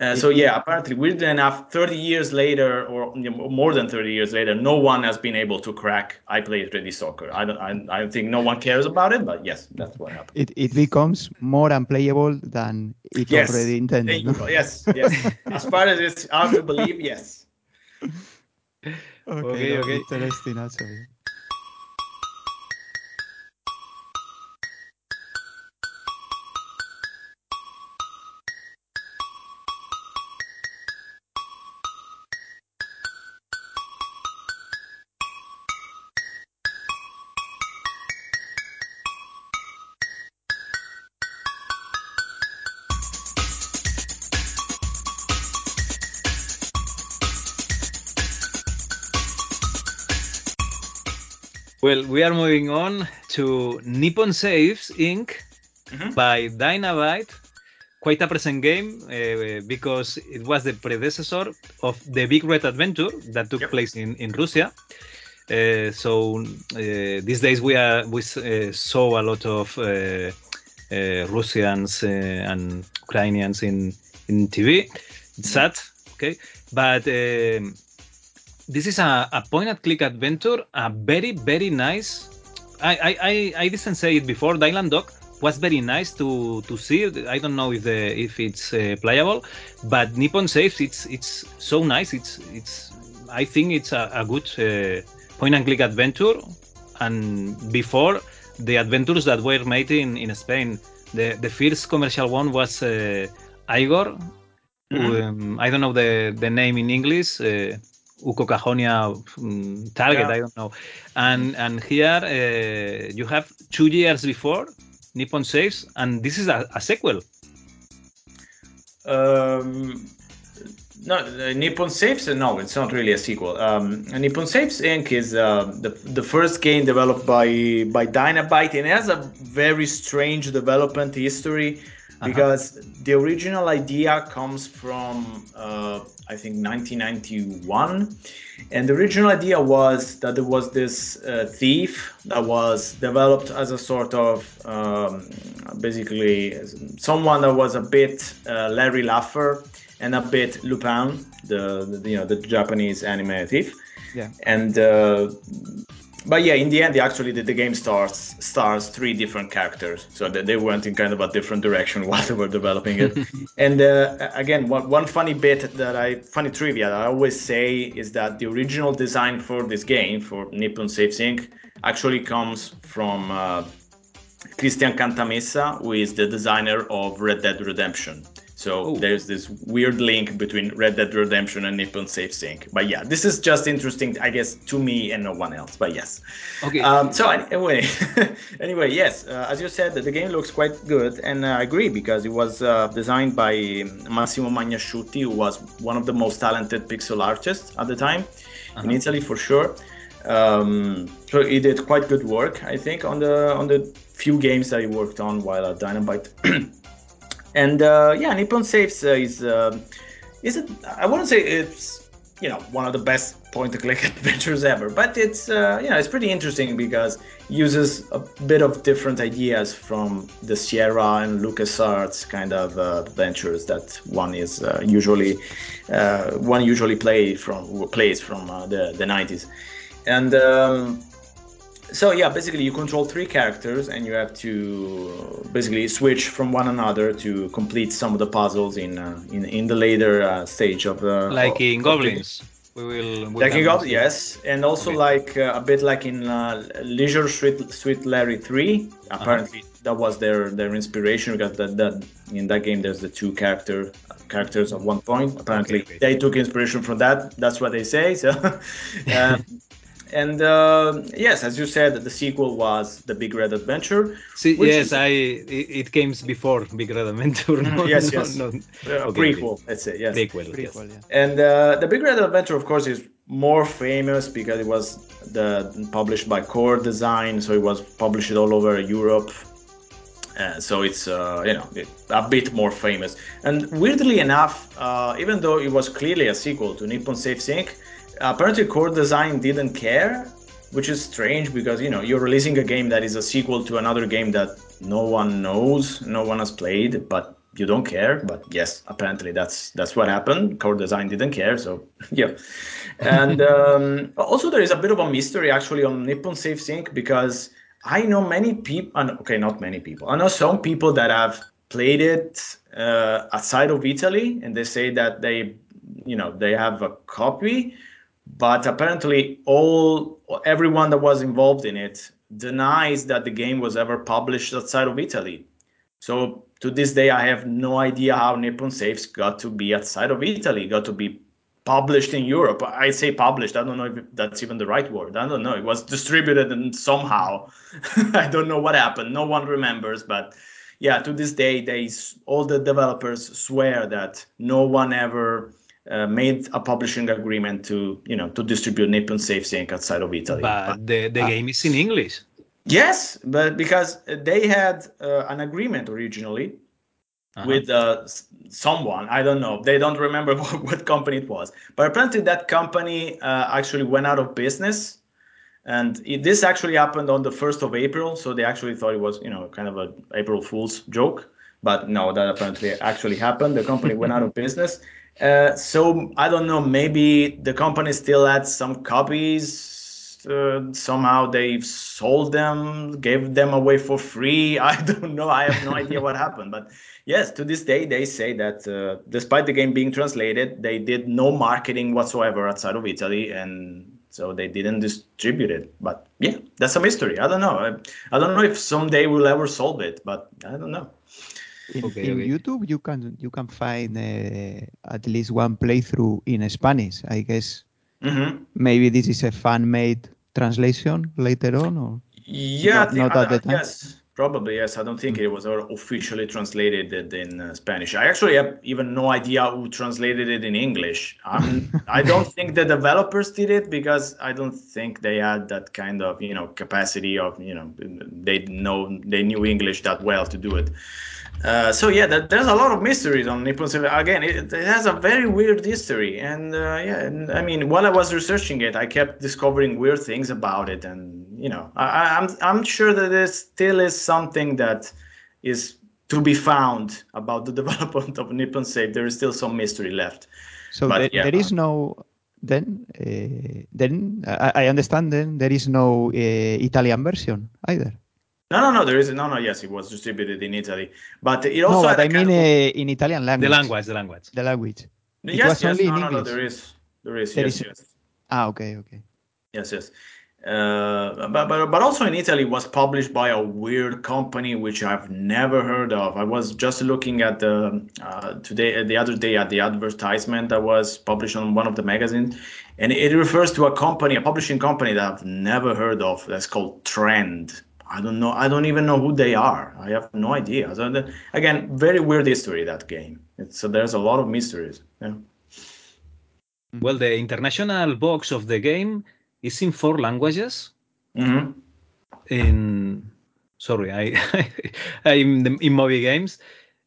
Uh, so yeah, apparently, weirdly enough, 30 years later, or you know, more than 30 years later, no one has been able to crack I play 3D soccer. I don't I, I think no one cares about it, but yes, that's what happened. it, it becomes more unplayable than it Yes, already intended. No? Yes, yes. as far as it's hard to believe, yes. Okay, Okay, okay. Interesting also. We are moving on to Nippon Safes Inc. Mhm. by Dynabyte. Quite a present game uh, because it was the predecessor of the Big Red Adventure that took Yep. place in, in Russia. Uh, so uh, these days we are we uh, saw a lot of uh, uh, Russians uh, and Ukrainians in in TV. It's sad, okay, but um, this is a, a point and click adventure, a very very nice. I I, I, I didn't say it before. Dylan Dog was very nice to to see. I don't know if the if it's uh, playable, but Nippon Safes it's it's so nice. It's it's I think it's a, a good uh, point and click adventure. And before the adventures that were made in, in Spain, the the first commercial one was uh, Igor. Mhm. Um, I don't know the the name in English. Uh, Uikokahonia um, target. Yeah. I don't know. And and here uh, you have two years before Nippon Safes, and this is a, a sequel. Um, no, uh, Nippon Safes. uh, No, it's not really a sequel. Um, Nippon Safes Inc. is uh, the the first game developed by by Dynabyte, and it has a very strange development history because the original idea comes from uh, I think 1991, and the original idea was that there was this uh, thief that was developed as a sort of um, basically someone that was a bit uh, Larry Laffer and a bit Lupin, the, the you know the Japanese anime thief. Yeah. And uh, but yeah, in the end, actually the, the game starts stars three different characters, so that they went in kind of a different direction while they were developing it. and uh, again, one, one funny bit that I funny trivia that I always say is that the original design for this game for Nippon Safes Inc. actually comes from uh, Christian Cantamessa, who is the designer of Red Dead Redemption. So Oh. there's this weird link between Red Dead Redemption and Nippon Safes Inc. But yeah, this is just interesting, I guess, to me and no one else. But yes. Okay. Um, so anyway, anyway, yes, uh, as you said, the game looks quite good, and uh, I agree because it was uh, designed by Massimo Magnasciutti, who was one of the most talented pixel artists at the time in Italy for sure. Um, so he did quite good work, I think, on the on the few games that he worked on while at Dynabyte. and uh, yeah, Nippon Safes uh, is um is it? I wouldn't say it's you know one of the best point-and-click adventures ever, but it's uh, you know it's pretty interesting because uses a bit of different ideas from the Sierra and LucasArts kind of uh, adventures that one is uh, usually uh, one usually play from plays from uh, the the 90s, and. Um, so yeah, basically you control three characters and you have to basically switch from one another to complete some of the puzzles in uh, in, in the later uh, stage of the like in Goblins. We will. we Like in Goblins, yes, and also Okay. like uh, a bit like in uh, Leisure Suit, Suit Larry 3. Apparently, that was their their inspiration because that, that in that game there's the two character characters at one point. Apparently, Okay, okay. they took inspiration from that. That's what they say. So, um, and uh, yes, as you said, the sequel was the Big Red Adventure. See, yes, is- I. It, it came before Big Red Adventure. Mhm, no- yes, no- yes. no- Uh, Okay, prequel, let's say, yes. Prequel, yes. Yeah. And uh, the Big Red Adventure, of course, is more famous because it was the published by Core Design, so it was published all over Europe. Uh, so it's uh, you know a bit more famous. And weirdly enough, uh, even though it was clearly a sequel to Nippon Safes Inc., apparently Core Design didn't care, which is strange because you know you're releasing a game that is a sequel to another game that no one knows, no one has played, but you don't care. But yes, apparently that's that's what happened. Core Design didn't care, so yeah. And um, also there is a bit of a mystery actually on Nippon Safes Inc. because I know many people. Okay, not many people. I know some people that have played it uh, outside of Italy, and they say that they, you know, they have a copy, but apparently all everyone that was involved in it denies that the game was ever published outside of Italy. So to this day, I have no idea how Nippon Safes got to be outside of Italy, got to be published in Europe. I say published. I don't know if that's even the right word. I don't know. It was distributed and somehow. I don't know what happened. No one remembers. But yeah, to this day, they all the developers swear that no one ever uh, made a publishing agreement to you know to distribute Nippon Safes Inc. outside of Italy. But the, the Ah. game is in English. Yes, but because they had uh, an agreement originally Uh-huh. with uh, someone. I don't know. They don't remember what, what company it was. But apparently, that company uh, actually went out of business. And it, this actually happened on the 1st of April. So they actually thought it was, you know, kind of a April Fool's joke. But no, that apparently actually happened. The company went out of business. Uh, so I don't know. Maybe the company still had some copies. Uh, somehow they sold them, gave them away for free. I don't know. I have no idea what happened. But yes, to this day, they say that uh, despite the game being translated, they did no marketing whatsoever outside of Italy, and so they didn't distribute it. But yeah, that's a mystery. I don't know. I, I don't know if someday we'll ever solve it, but I don't know. In, Okay, in okay. YouTube, you can you can find uh, at least one playthrough in Spanish. I guess hmm maybe this is a fan-made translation later on, or Yeah, Not- think- not at the time? yes, probably yes. I don't think it was ever officially translated in uh, Spanish. I actually have even no idea who translated it in English. I'm, I don't think the developers did it because I don't think they had that kind of you know capacity of you know they know they knew English that well to do it. Uh, so yeah, that, there's a lot of mysteries on Nippon Civil. Again, it, it has a very weird history, and uh, yeah, and, I mean, while I was researching it, I kept discovering weird things about it, and you know, I, I- I'm I'm sure that there still is something that is to be found about the development of Nippon Safe. There is still some mystery left. so But, there, yeah. there is no. Then, uh, then I, I understand. Then there is no uh, Italian version either. No, no, no. There is no, no. Yes, it was distributed in Italy, but it also no, but a I kind mean of- uh, in Italian language. The language. language, the language. The language. it yes, was yes, only no, in no, no. English. There is, there is, There yes, is- yes. Ah, okay, okay. Yes, yes. Uh, but, but but also in Italy was published by a weird company which I've never heard of. I was just looking at the uh, today the other day at the advertisement that was published on one of the magazines, and it refers to a company, a publishing company that I've never heard of. That's called Trend. I don't know. I don't even know who they are. I have no idea. So the, again, very weird history that game. So there's a lot of mysteries. Yeah. Well, the international box of the game is in four languages. hmm In sorry, I I'm the- in movie Games.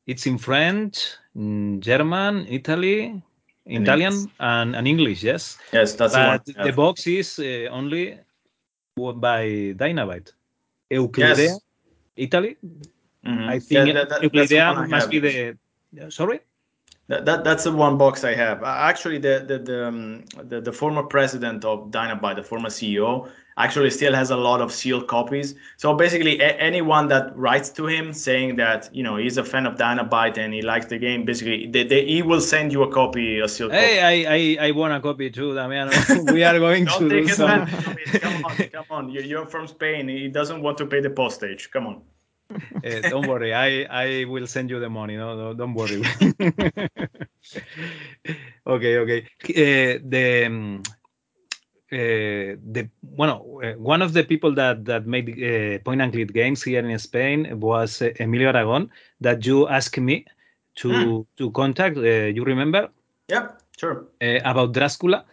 It's in French, in German, Italy, Italian, English. and, and English. Yes, Yes, that's the one. but the box is uh, only by Dynabyte. Euclidea, Yes. Italy. Mhm. I think that- that- Euclidea must be the. Sorry. That, that that's the one box I have. Actually, the the the, um, the the former president of Dynabyte, the former CEO, actually still has a lot of sealed copies. So basically, a- anyone that writes to him saying that you know he's a fan of Dynabyte and he likes the game, basically, they, they, he will send you a copy, a sealed Hey, copy. I, I, I want a copy too, Damiano. we are going Don't to do take some. of it. Come on, come on. You- You're from Spain. He doesn't want to pay the postage. Come on. Uh, don't worry, I, I will send you the money. No, no don't worry. okay, okay. Uh, the um, uh, the bueno, one of the people that that made uh, point and click games here in Spain was uh, Emilio Aragon that you asked me to to contact. Uh, you remember Yep, sure. uh, about Dráscula?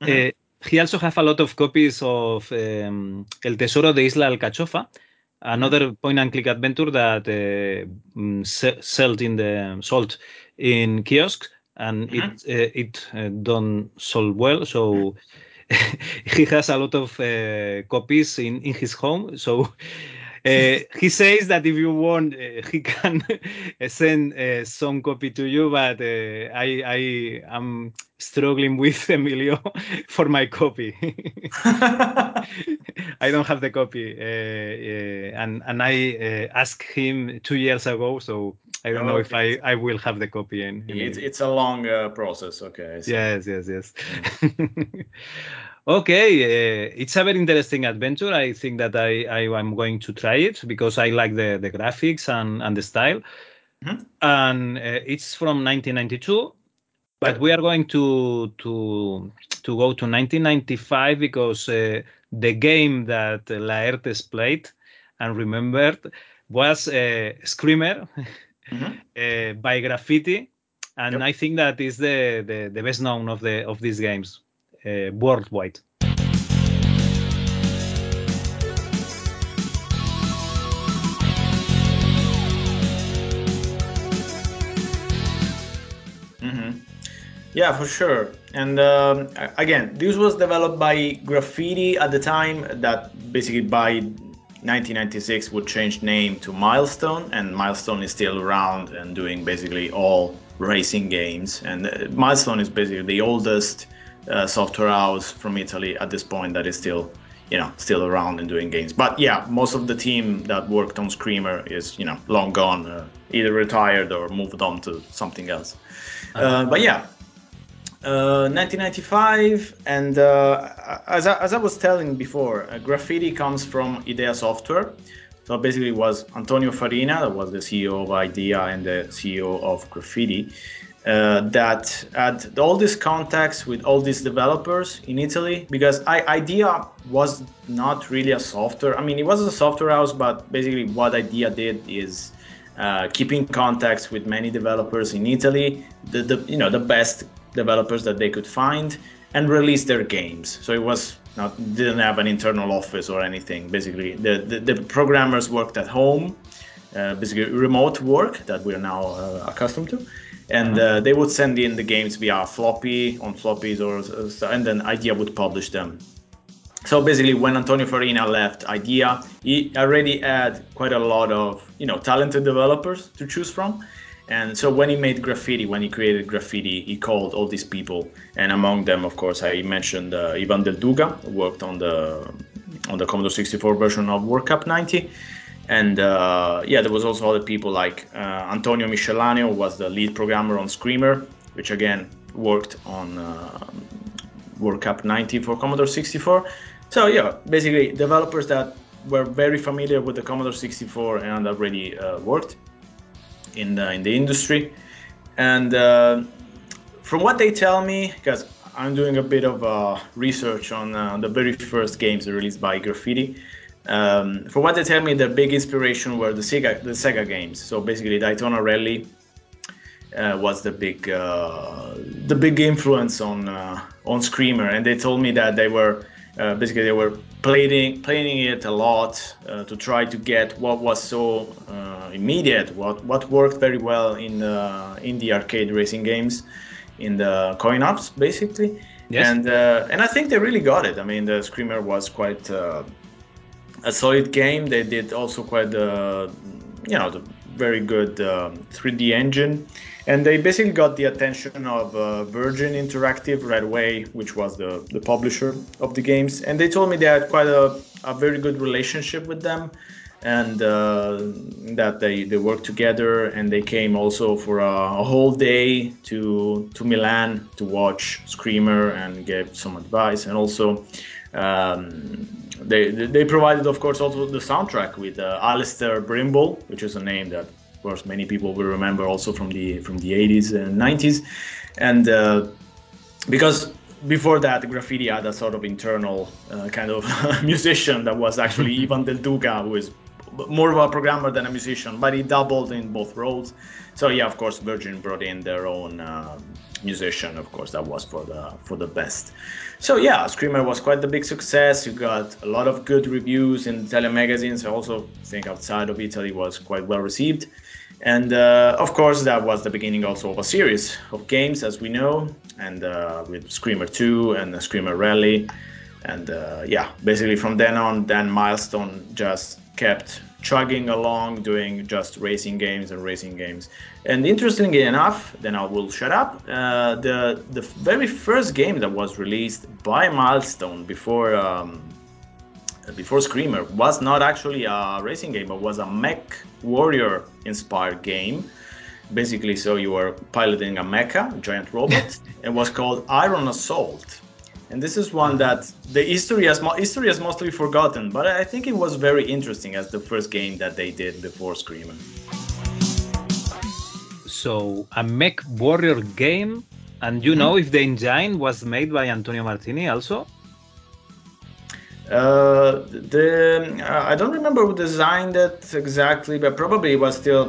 Mhm. Uh, he also have a lot of copies of um, El Tesoro de Isla Alcachofa, another point and click adventure that uh, mm, sold in the sold in kiosks and it uh, it uh, don't sold well. So he has a lot of uh, copies in in his home. So he says that if you want, uh, he can send uh, some copy to you, but uh, I I am struggling with Emilio for my copy. I don't have the copy, uh, uh, and and I uh, asked him two years ago, so I don't know if I, I will have the copy. In, in it's, it's a long uh, process. Okay. Yes, yes, yes. Okay, uh, it's a very interesting adventure. I think that I, I am going to try it because I like the, the graphics and, and the style. Mhm. And uh, it's from 1992, but we are going to to to go to 1995 because uh, the game that Laertes played and remembered was uh, Screamer Mhm. uh, by Graffiti, and Yep. I think that is the, the, the best known of the of these games worldwide. hmm Yeah, for sure. And um, again, this was developed by Graffiti at the time that basically by 1996 would change name to Milestone, and Milestone is still around and doing basically all racing games. And uh, Milestone is basically the oldest uh, software house from Italy at this point that is still, you know, still around and doing games. But yeah, most of the team that worked on Screamer is, you know, long gone, uh, either retired or moved on to something else. Uh, but yeah, uh, 1995, and uh, as, I, as I was telling before, uh, Graffiti comes from Idea Software. So basically, it was Antonio Farina, that was the CEO of Idea and the CEO of Graffiti, uh, that had all these contacts with all these developers in Italy. Because I, Idea was not really a software. I mean, it was a software house, but basically, what Idea did is uh, keeping contacts with many developers in Italy, the, the you know the best developers that they could find, and release their games. So it was not didn't have an internal office or anything. Basically, the the, the programmers worked at home, uh, basically remote work that we're now uh, accustomed to, and uh, they would send in the games via floppy on floppies or uh, and then Idea would publish them. So basically when antonio farina left idea he already had quite a lot of you know talented developers to choose from. And so when he made graffiti when he created graffiti he called all these people. And among them of course i mentioned uh, ivan del duca who worked on the on the commodore 64 version of world cup 90 and uh, yeah there was also other people like uh, antonio michelano was the lead programmer on screamer which again worked on uh, World Cup 90 for Commodore 64. So yeah, basically developers that were very familiar with the Commodore 64 and already uh, worked in the in the industry. And uh, from what they tell me, because I'm doing a bit of uh, research on the very first games released by Graffiti. Um, from what they tell me, the big inspiration were the Sega the Sega games. So basically, Daytona Rally uh, was the big uh, the big influence on uh, on Screamer, and they told me that they were uh, basically they were playing playing it a lot uh, to try to get what was so uh, immediate, what what worked very well in the in the arcade racing games, in the coin ops basically. Yes. And and I think they really got it. I mean, the Screamer was quite a solid game. They did also quite uh, you know the very good um, 3D engine, and they basically got the attention of uh, Virgin Interactive right away, which was the the publisher of the games. And they told me they had quite a, a very good relationship with them, and uh, that they they worked together. And they came also for a, a whole day to to Milan to watch Screamer and gave some advice, and also. Um, they they provided, of course, also the soundtrack with uh, Allister Brimble, which is a name that, of course, many people will remember also from the from the 80s and 90s, and uh, because before that, Graffiti had a sort of internal uh, kind of musician that was actually Ivan Del Duca, who is more of a programmer than a musician, but he doubled in both roles. So yeah, of course, Virgin brought in their own uh, musician. Of course, that was for the for the best. So yeah, Screamer was quite the big success. You got a lot of good reviews in Italian magazines. I also think outside of Italy was quite well received. And uh, of course, that was the beginning also of a series of games, as we know, and uh, with Screamer 2 and Screamer Rally. And uh, yeah, basically from then on, then Milestone just kept chugging along doing just racing games and racing games. And interestingly enough, then I will shut up. Uh, the the very first game that was released by Milestone before um, before Screamer was not actually a racing game, but was a mech warrior inspired game. Basically, so you were piloting a mecha, giant robot. it was called Iron Assault and this is one that the history has history has mostly forgotten, but I think it was very interesting as the first game that they did before Screamer. So a mech warrior game, and you know if the engine was made by Antonio Martini also? Uh, the uh, I don't remember who designed it exactly, but probably it was still.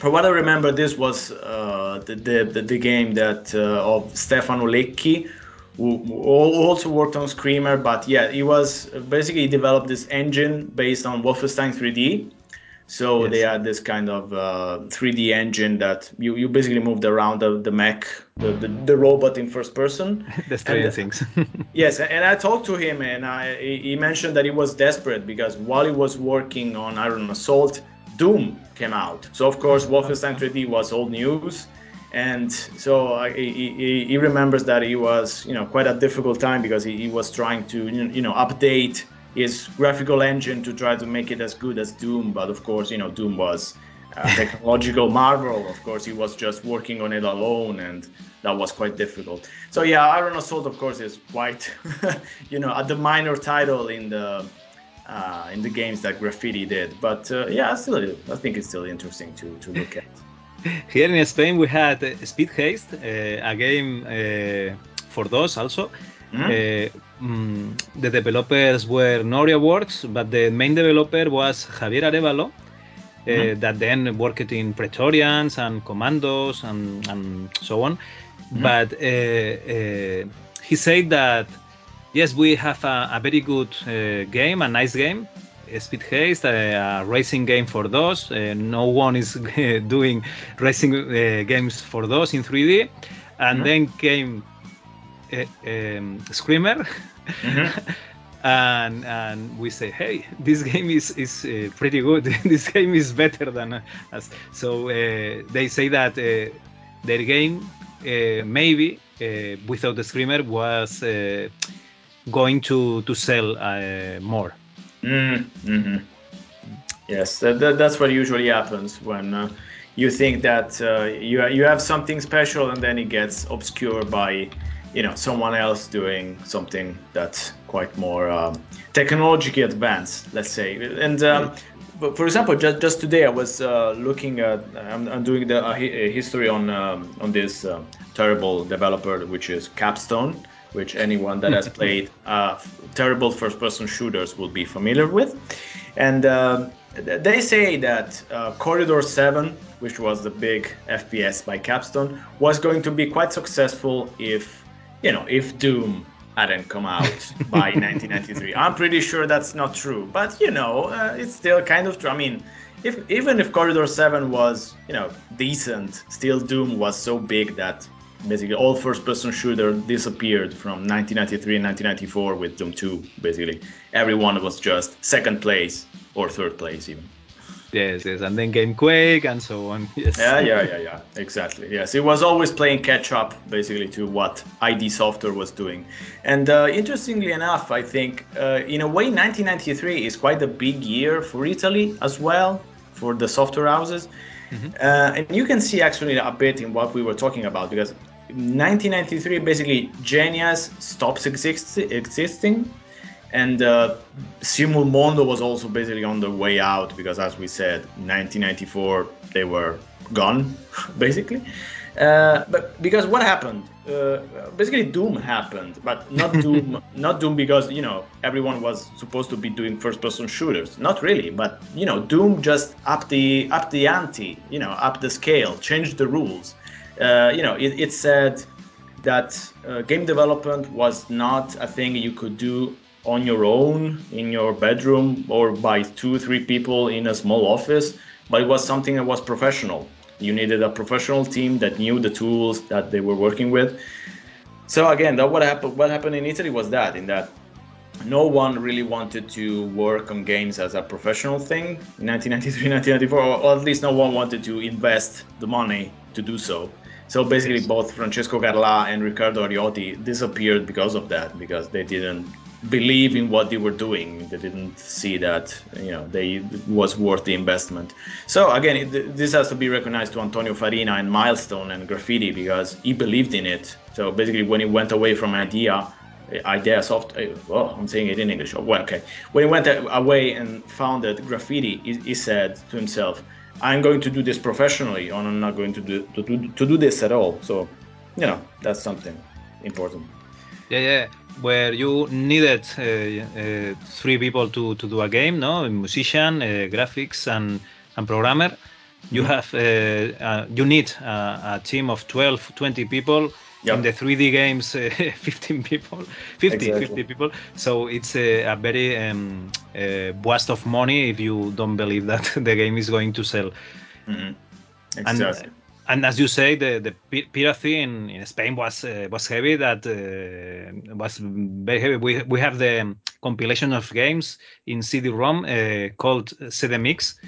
For what I remember, this was uh, the, the, the game that uh, of Stefano Lecchi, also worked on Screamer, but yeah, he was basically developed this engine based on Wolfenstein 3D. So yes. they had this kind of uh, 3D engine that you, you basically moved around the, the mech, the, the, the robot in first person. the strange things. yes, and I talked to him, and I, he mentioned that he was desperate because while he was working on Iron Assault, Doom came out. So of course, Wolfenstein 3D was old news and so he, he, remembers that he was you know quite a difficult time because he, he, was trying to you know update his graphical engine to try to make it as good as doom. But of course you know doom was a technological marvel. Of course he was just working on it alone and that was quite difficult. So yeah iron assault of course is quite you know at the minor title in the uh, in the games that graffiti did. But uh, yeah still i think it's still interesting to to look at here in Spain, we had uh, Speed Haste, uh, a game uh, for DOS also. Mm-hmm. Mm, the developers were Noria Works, but the main developer was Javier Arevalo, mm-hmm. that then worked in Praetorians and Commandos and, and so on. Mm-hmm. But he said that yes, we have a, a very good game, a nice game, Speed Haste, a, racing game for DOS. Uh, no one is doing racing uh, games for DOS in 3D. And mm-hmm. then came uh, um, Screamer. Mm-hmm. and and we say, hey, this game is is uh, pretty good. this game is better than us. So uh, they say that uh, their game maybe without the Screamer was going to to sell more. Mm-hmm. Yes, that, that, that's what usually happens when uh, you think that uh, you you have something special and then it gets obscured by you know someone else doing something that's quite more um, technologically advanced, let's say. And um, but for example, just just today I was uh, looking at I'm, I'm doing the uh, history on um, on this uh, terrible developer which is Capstone, which anyone that has played uh, terrible first-person shooters will be familiar with, and. Um, th- they say that uh, Corridor 7, which was the big FPS by Capstone, was going to be quite successful if, you know, if Doom hadn't come out by 1993. I'm pretty sure that's not true, but you know, uh, it's still kind of true. I mean, if even if Corridor 7 was, you know, decent, still Doom was so big that basically all first-person shooter disappeared from 1993 and 1994 with Doom 2. Basically, everyone was just second place or third place even. Yes, yes, and then came Quake and so on. Yes. Yeah, yeah, yeah, yeah. Exactly. Yes, it was always playing catch up, basically, to what ID Software was doing. And uh, interestingly enough, I think uh, in a way, 1993 is quite a big year for Italy as well, for the software houses. Uh, and you can see actually a bit in what we were talking about because 1993 basically Genias stops exist- existing and uh, Simulmondo was also basically on the way out because, as we said, 1994 they were gone, basically. Uh, but because what happened? Uh, basically, Doom happened, but not Doom, not Doom because you know everyone was supposed to be doing first-person shooters. Not really, but you know, Doom just up the up the ante, you know, up the scale, changed the rules. Uh, you know, it, it said that uh, game development was not a thing you could do on your own in your bedroom or by two three people in a small office but it was something that was professional. You needed a professional team that knew the tools that they were working with. So again that what happened what happened in italy was that in that no one really wanted to work on games as a professional thing. In 1993 1994 or at least no one wanted to invest the money to do so so basically both francesco carla and riccardo ariotti disappeared because of that because they didn't believe in what they were doing. They didn't see that you know they was worth the investment. So again it, this has to be recognized to antonio farina and milestone and graffiti because he believed in it. So basically when he went away from idea idea soft uh, well i'm saying it in english. Oh, well okay. When he went away and founded graffiti he, he said to himself i'm going to do this professionally or i'm not going to do to, do to do this at all so you know that's something important Yeah, yeah. Where you needed uh, uh, three people to, to do a game, no? A musician, uh, graphics, and and programmer. You have uh, uh, you need a, a team of 12, 20 people. Yep. In the 3D games, uh, 15 people, 50, Exactly. 50 people. So it's a, a very um, uh, waste of money if you don't believe that the game is going to sell. And exactly and as you say, the the piracy in, in Spain was uh, was heavy. That uh, was very heavy. We we have the um, compilation of games in CD-ROM uh, called CD Mix,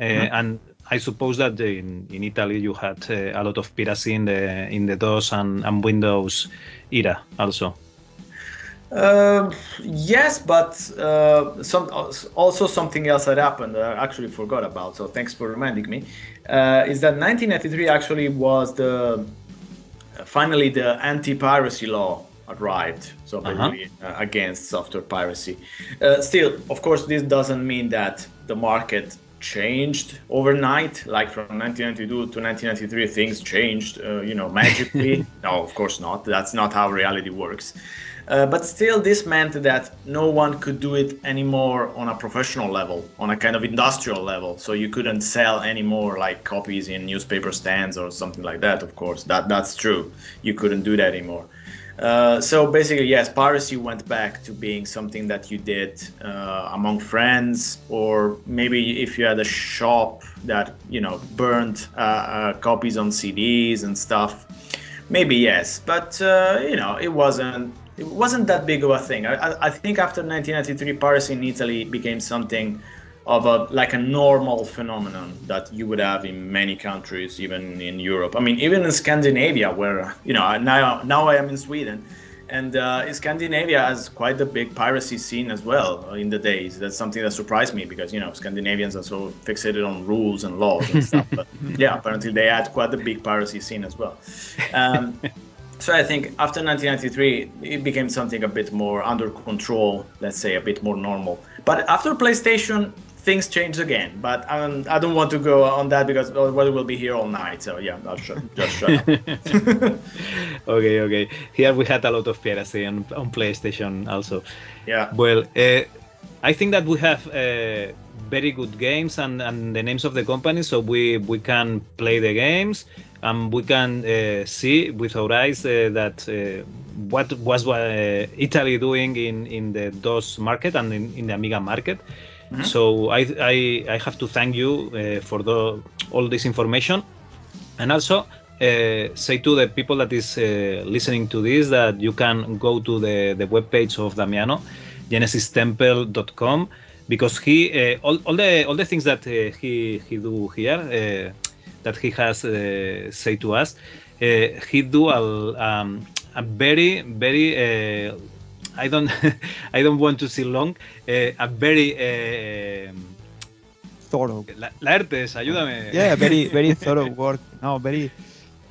uh, and I suppose that in, in Italy you had uh, a lot of piracy in the in the DOS and, and Windows era also. Um, yes, but uh, some also something else that happened that I actually forgot about. So thanks for reminding me. Uh, is that 1993 actually was the finally the anti-piracy law arrived. So Uh-huh. basically uh, against software piracy. Uh, still, of course, this doesn't mean that the market changed overnight. Like from 1992 to 1993, things changed, uh, you know, magically. no, of course not. That's not how reality works. Uh, but still, this meant that no one could do it anymore on a professional level, on a kind of industrial level. So you couldn't sell any more like copies in newspaper stands or something like that. Of course, that that's true. You couldn't do that anymore. Uh, so basically, yes, piracy went back to being something that you did uh, among friends, or maybe if you had a shop that you know burned uh, uh, copies on CDs and stuff. Maybe yes, but uh, you know it wasn't it wasn't that big of a thing. I, I, I think after 1993, piracy in Italy became something of a like a normal phenomenon that you would have in many countries, even in Europe. I mean, even in Scandinavia, where you know now now I am in Sweden, and uh, Scandinavia has quite a big piracy scene as well in the days. That's something that surprised me because you know Scandinavians are so fixated on rules and laws and stuff. But yeah, apparently they had quite a big piracy scene as well. Um, so I think after 1993, it became something a bit more under control, let's say a bit more normal. But after PlayStation, things changed again. But um, I don't want to go on that because well, we'll be here all night. So yeah, I'll shut, just shut up. okay, okay. Here we had a lot of piracy on, on PlayStation also. yeah. Well, uh, I think that we have uh, very good games and, and the names of the companies, so we, we can play the games and we can uh, see with our eyes uh, that uh, what was uh, Italy doing in, in the DOS market and in, in the Amiga market. So I, I, I have to thank you uh, for the, all this information. And also uh, say to the people that is uh, listening to this that you can go to the, the webpage of Damiano, genesistemple.com, because he uh, all, all the all the things that uh, he he do here uh, that he has uh, say to us, he do a, um, a very very I don't I don't want to say long, uh, a very uh, Thorough. La- Laertes, ayúdame. Yeah, very very thorough work. No, very.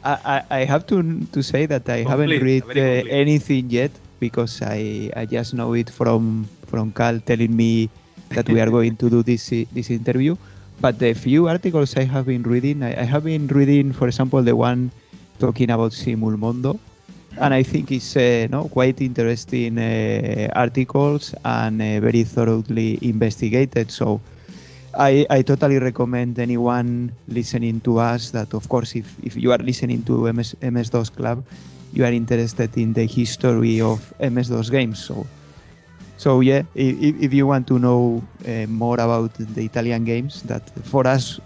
I, I, I have to to say that I haven't read uh, anything yet because I I just know it from from Cal telling me that we are going to do this this interview. But the few articles I have been reading, I, I have been reading, for example, the one talking about Simul Simulmondo, and I think it's uh, no quite interesting uh, articles and uh, very thoroughly investigated. So I, I totally recommend anyone listening to us that, of course, if, if you are listening to MS, MS DOS Club, you are interested in the history of MS DOS games. So, so yeah, if, if you want to know uh, more about the Italian games, that for us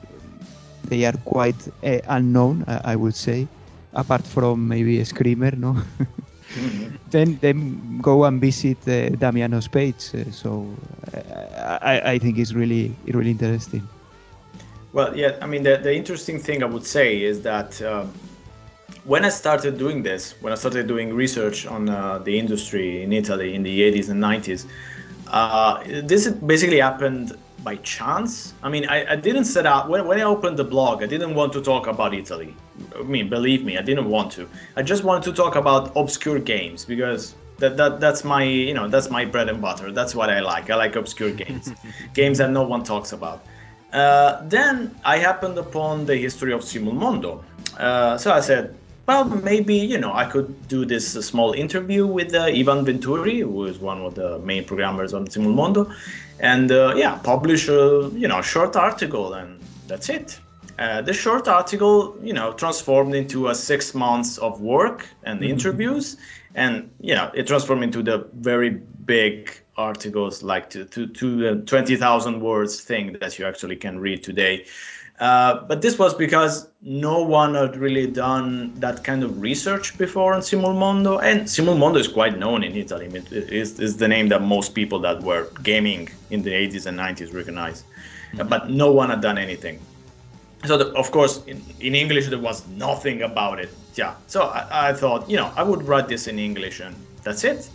they are quite uh, unknown, I, I would say, apart from maybe a Screamer, no. then then go and visit uh, Damiano's page. Uh, so uh, I, I think it's really really interesting. Well, yeah, I mean, the, the interesting thing I would say is that um, when I started doing this, when I started doing research on uh, the industry in Italy in the 80s and 90s, uh, this basically happened by chance. I mean, I, I didn't set out, when, when I opened the blog, I didn't want to talk about Italy. I mean, believe me, I didn't want to. I just wanted to talk about obscure games because that, that that's my you know that's my bread and butter that's what i like i like obscure games games that no one talks about uh, then i happened upon the history of simulmondo uh, so i said well maybe you know i could do this uh, small interview with uh, ivan venturi who is one of the main programmers on simulmondo and uh, yeah publish a you know short article and that's it. Uh, the short article, you know, transformed into a six months of work and interviews, and you know, it transformed into the very big articles, like to to, to the twenty thousand words thing that you actually can read today. Uh, but this was because no one had really done that kind of research before on Simulmondo, and Simulmondo is quite known in Italy. I mean, it is, is the name that most people that were gaming in the 80s and 90s recognize. But no one had done anything. So the, of course in, in english there was nothing about it. Yeah. So I, I thought you know i would write this in english and that's it.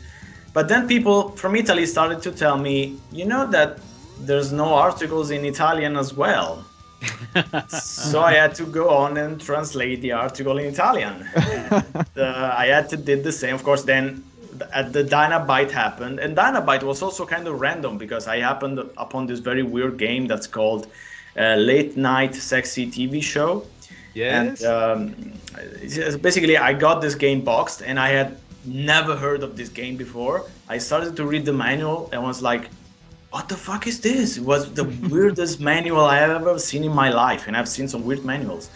But then people from italy started to tell me you know that there's no articles in italian as well so i had to go on and translate the article in italian and, uh, i had to did the same of course then at the Dynabyte happened, and Dynabyte was also kind of random because I happened upon this very weird game that's called uh, Late Night Sexy TV Show. Yes. And um, basically, I got this game boxed, and I had never heard of this game before. I started to read the manual and was like, "What the fuck is this?" It was the weirdest manual I have ever seen in my life, and I've seen some weird manuals.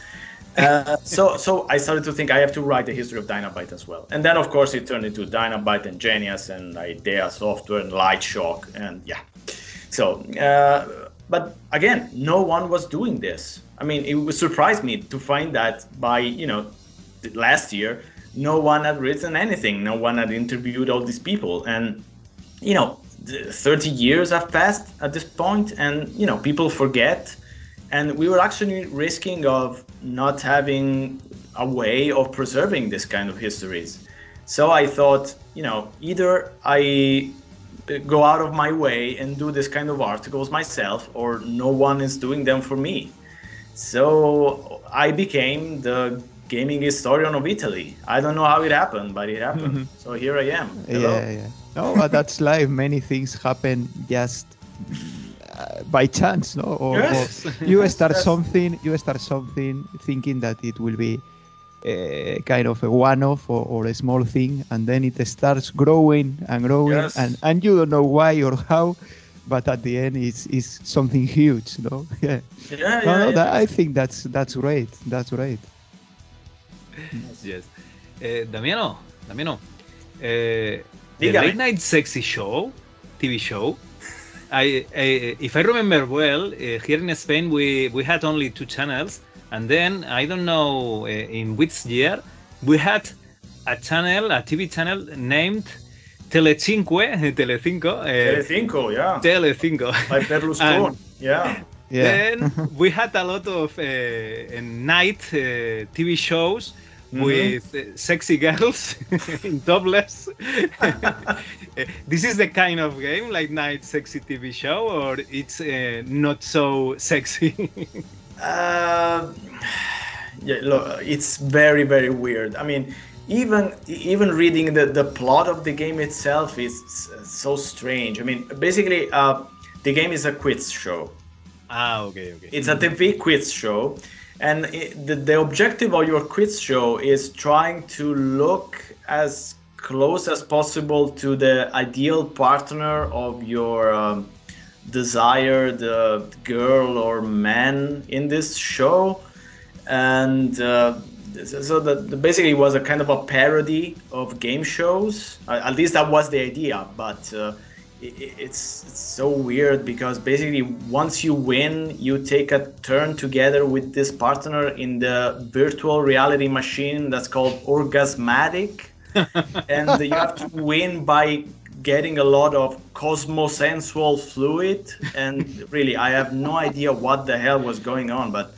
Uh, so, so I started to think I have to write the history of Dynabyte as well, and then of course it turned into Dynabyte and Genias and Idea Software and Light Shock, and yeah. So, uh, but again, no one was doing this. I mean, it would surprise me to find that by you know last year, no one had written anything, no one had interviewed all these people, and you know, 30 years have passed at this point, and you know, people forget, and we were actually risking of not having a way of preserving this kind of histories. So I thought, you know, either I uh, go out of my way and do this kind of articles myself, or no one is doing them for me. So I became the gaming historian of Italy. I don't know how it happened, but it happened. Mm-hmm. so here I am. Hello. Yeah, yeah. No, but that's life. Many things happen just uh, by chance, no? Or, Yes. or you start Yes. something, you start something thinking that it will be uh, kind of a one-off or, or a small thing, and then it starts growing and growing, Yes. and, and you don't know why or how, but at the end, it's, it's something huge, no? Yeah. Yeah, yeah, no, no, yeah. that, I think that's that's great. That's great. Yes. Eh, Damiano, Damiano, the late night sexy show, TV show. I, I if I remember well, uh, here in Spain we we had only two channels, and then I don't know uh, in which year we had a channel, a TV channel named Telecinque, Telecinco, uh, Telecinco, yeah. Telecinco. By Berlusconi. yeah. Yeah. Then we had a lot of uh, night uh, TV shows. With uh, sexy girls in topless. This is the kind of game like night sexy TV show, or it's uh, not so sexy. Uh, yeah, look, it's very very weird. I mean, even even reading the, the plot of the game itself is so strange. I mean, basically, uh, the game is a quiz show. ah, okay, okay. It's a TV quiz show, and it, the, the objective of your quiz show is trying to look as close as possible to the ideal partner of your um, desired uh, girl or man in this show, and. Uh, so that basically was a kind of a parody of game shows. Uh, at least that was the idea, but uh, it's, it's so weird because basically once you win, you take a turn together with this partner in the virtual reality machine that's called Orgasmatic, and you have to win by getting a lot of cosmosensual fluid. And really, I have no idea what the hell was going on, but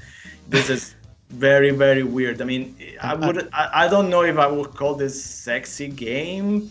this is very very weird i mean i would i, I don't know if i would call this sexy game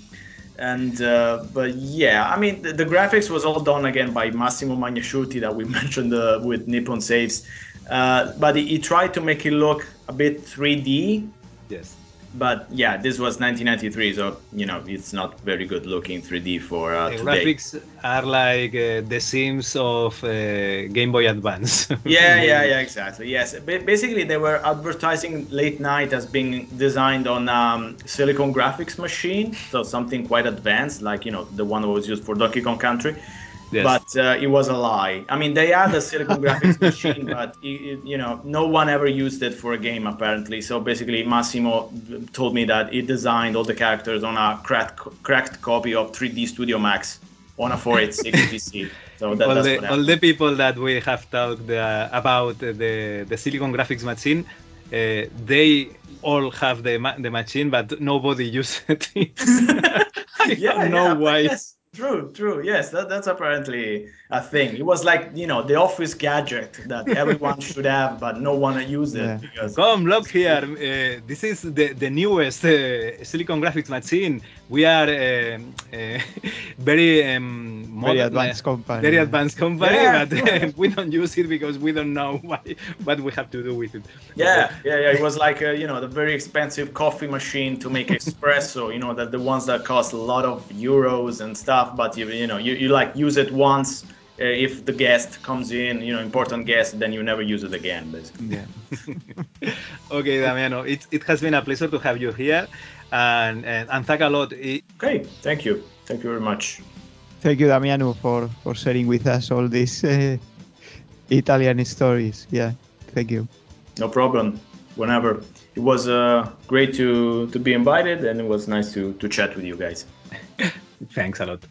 and uh, but yeah i mean the, the graphics was all done again by massimo magnasciuti that we mentioned uh, with nippon safes uh, but he, he tried to make it look a bit 3d yes. But yeah this was 1993 so you know it's not very good looking 3d for uh, The today. graphics are like uh, the Sims of uh, Game Boy Advance. yeah yeah yeah exactly yes. Ba- basically they were advertising late night as being designed on um, silicon graphics machine so something quite advanced like you know the one that was used for donkey kong country Yes. but uh, it was a lie i mean they had a silicon graphics machine but it, it- you know no one ever used it for a game apparently so basically massimo told me that he designed all the characters on a cracked, cracked copy of 3d studio max on a 486 pc so that, all, that's the, all the people that we have talked uh, about the the Silicon graphics machine, uh, they all have the ma- the machine, but nobody uses it. I don't know but why. Yes, true, true. Yes, that, that's apparently a thing. It was like you know the office gadget that everyone should have, but no one used it Yeah. because Come look here. Uh, this is the the newest uh, Silicon graphics machine. We are um, uh, very um, modern, advanced uh, company, Very advanced company, Yeah. but uh, we don't use it because we don't know why, what we have to do with it. yeah, yeah, yeah. It was like uh, you know the very expensive coffee machine to make espresso. You know that the ones that cost a lot of euros and stuff, but you you know you, you like use it once. Uh, if the guest comes in, you know, important guest, then you never use it again, basically. Yeah. Okay, Damiano, it, it has been a pleasure to have you here, and and, and thank a lot. It, Okay, thank you, thank you very much. Thank you, Damiano, for, for sharing with us all these uh, Italian stories. Yeah, thank you. No problem. Whenever. It was uh, great to to be invited, and it was nice to to chat with you guys. thanks a lot.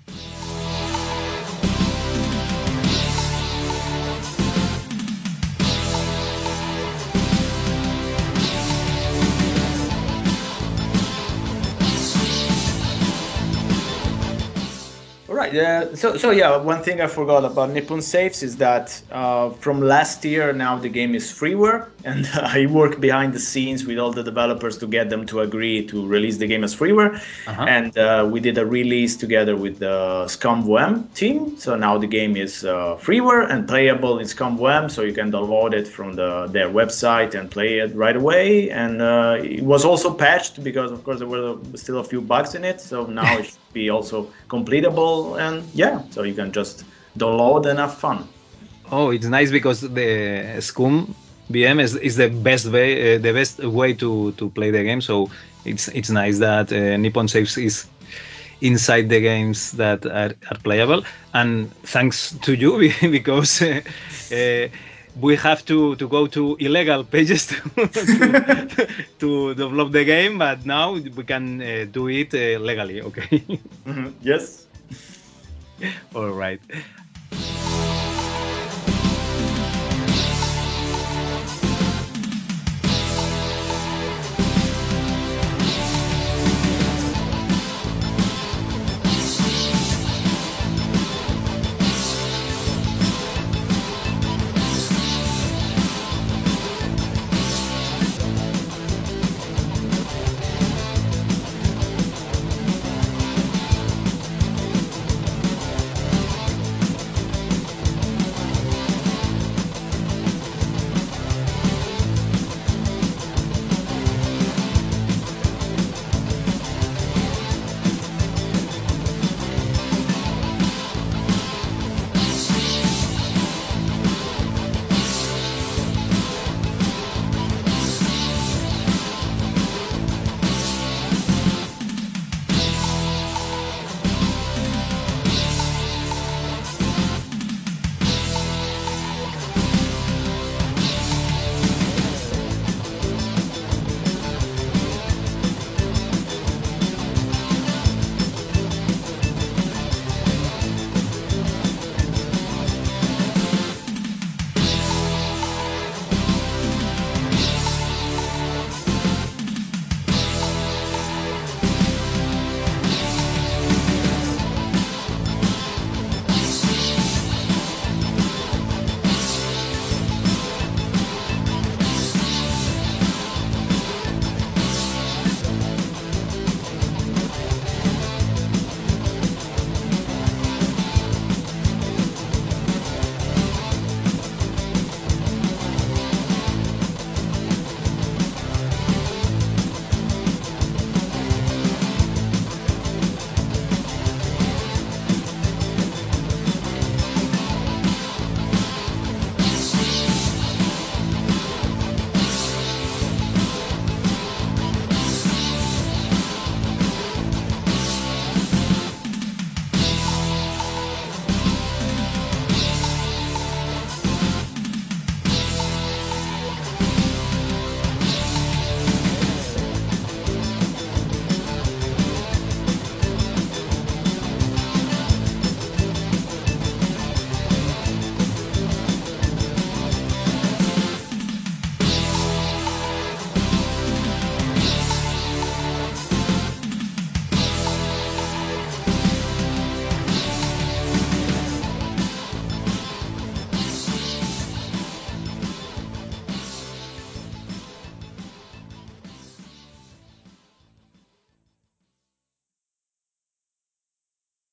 Right. Uh, so, so yeah, one thing I forgot about Nippon Safes is that uh, from last year now the game is freeware, and I work behind the scenes with all the developers to get them to agree to release the game as freeware. Uh-huh. And uh, we did a release together with the ScummVM team. So now the game is uh, freeware and playable in ScummVM, so you can download it from the, their website and play it right away. And uh, it was also patched because, of course, there were still a few bugs in it. So now it should be also completable. And yeah, so you can just download and have fun. Oh, it's nice because the Scum VM is, is the best way uh, the best way to, to play the game. So it's it's nice that uh, Nippon Safes is inside the games that are, are playable. And thanks to you because uh, uh, we have to, to go to illegal pages to, to, to develop the game, but now we can uh, do it uh, legally. Okay. Mhm, Yes. All right.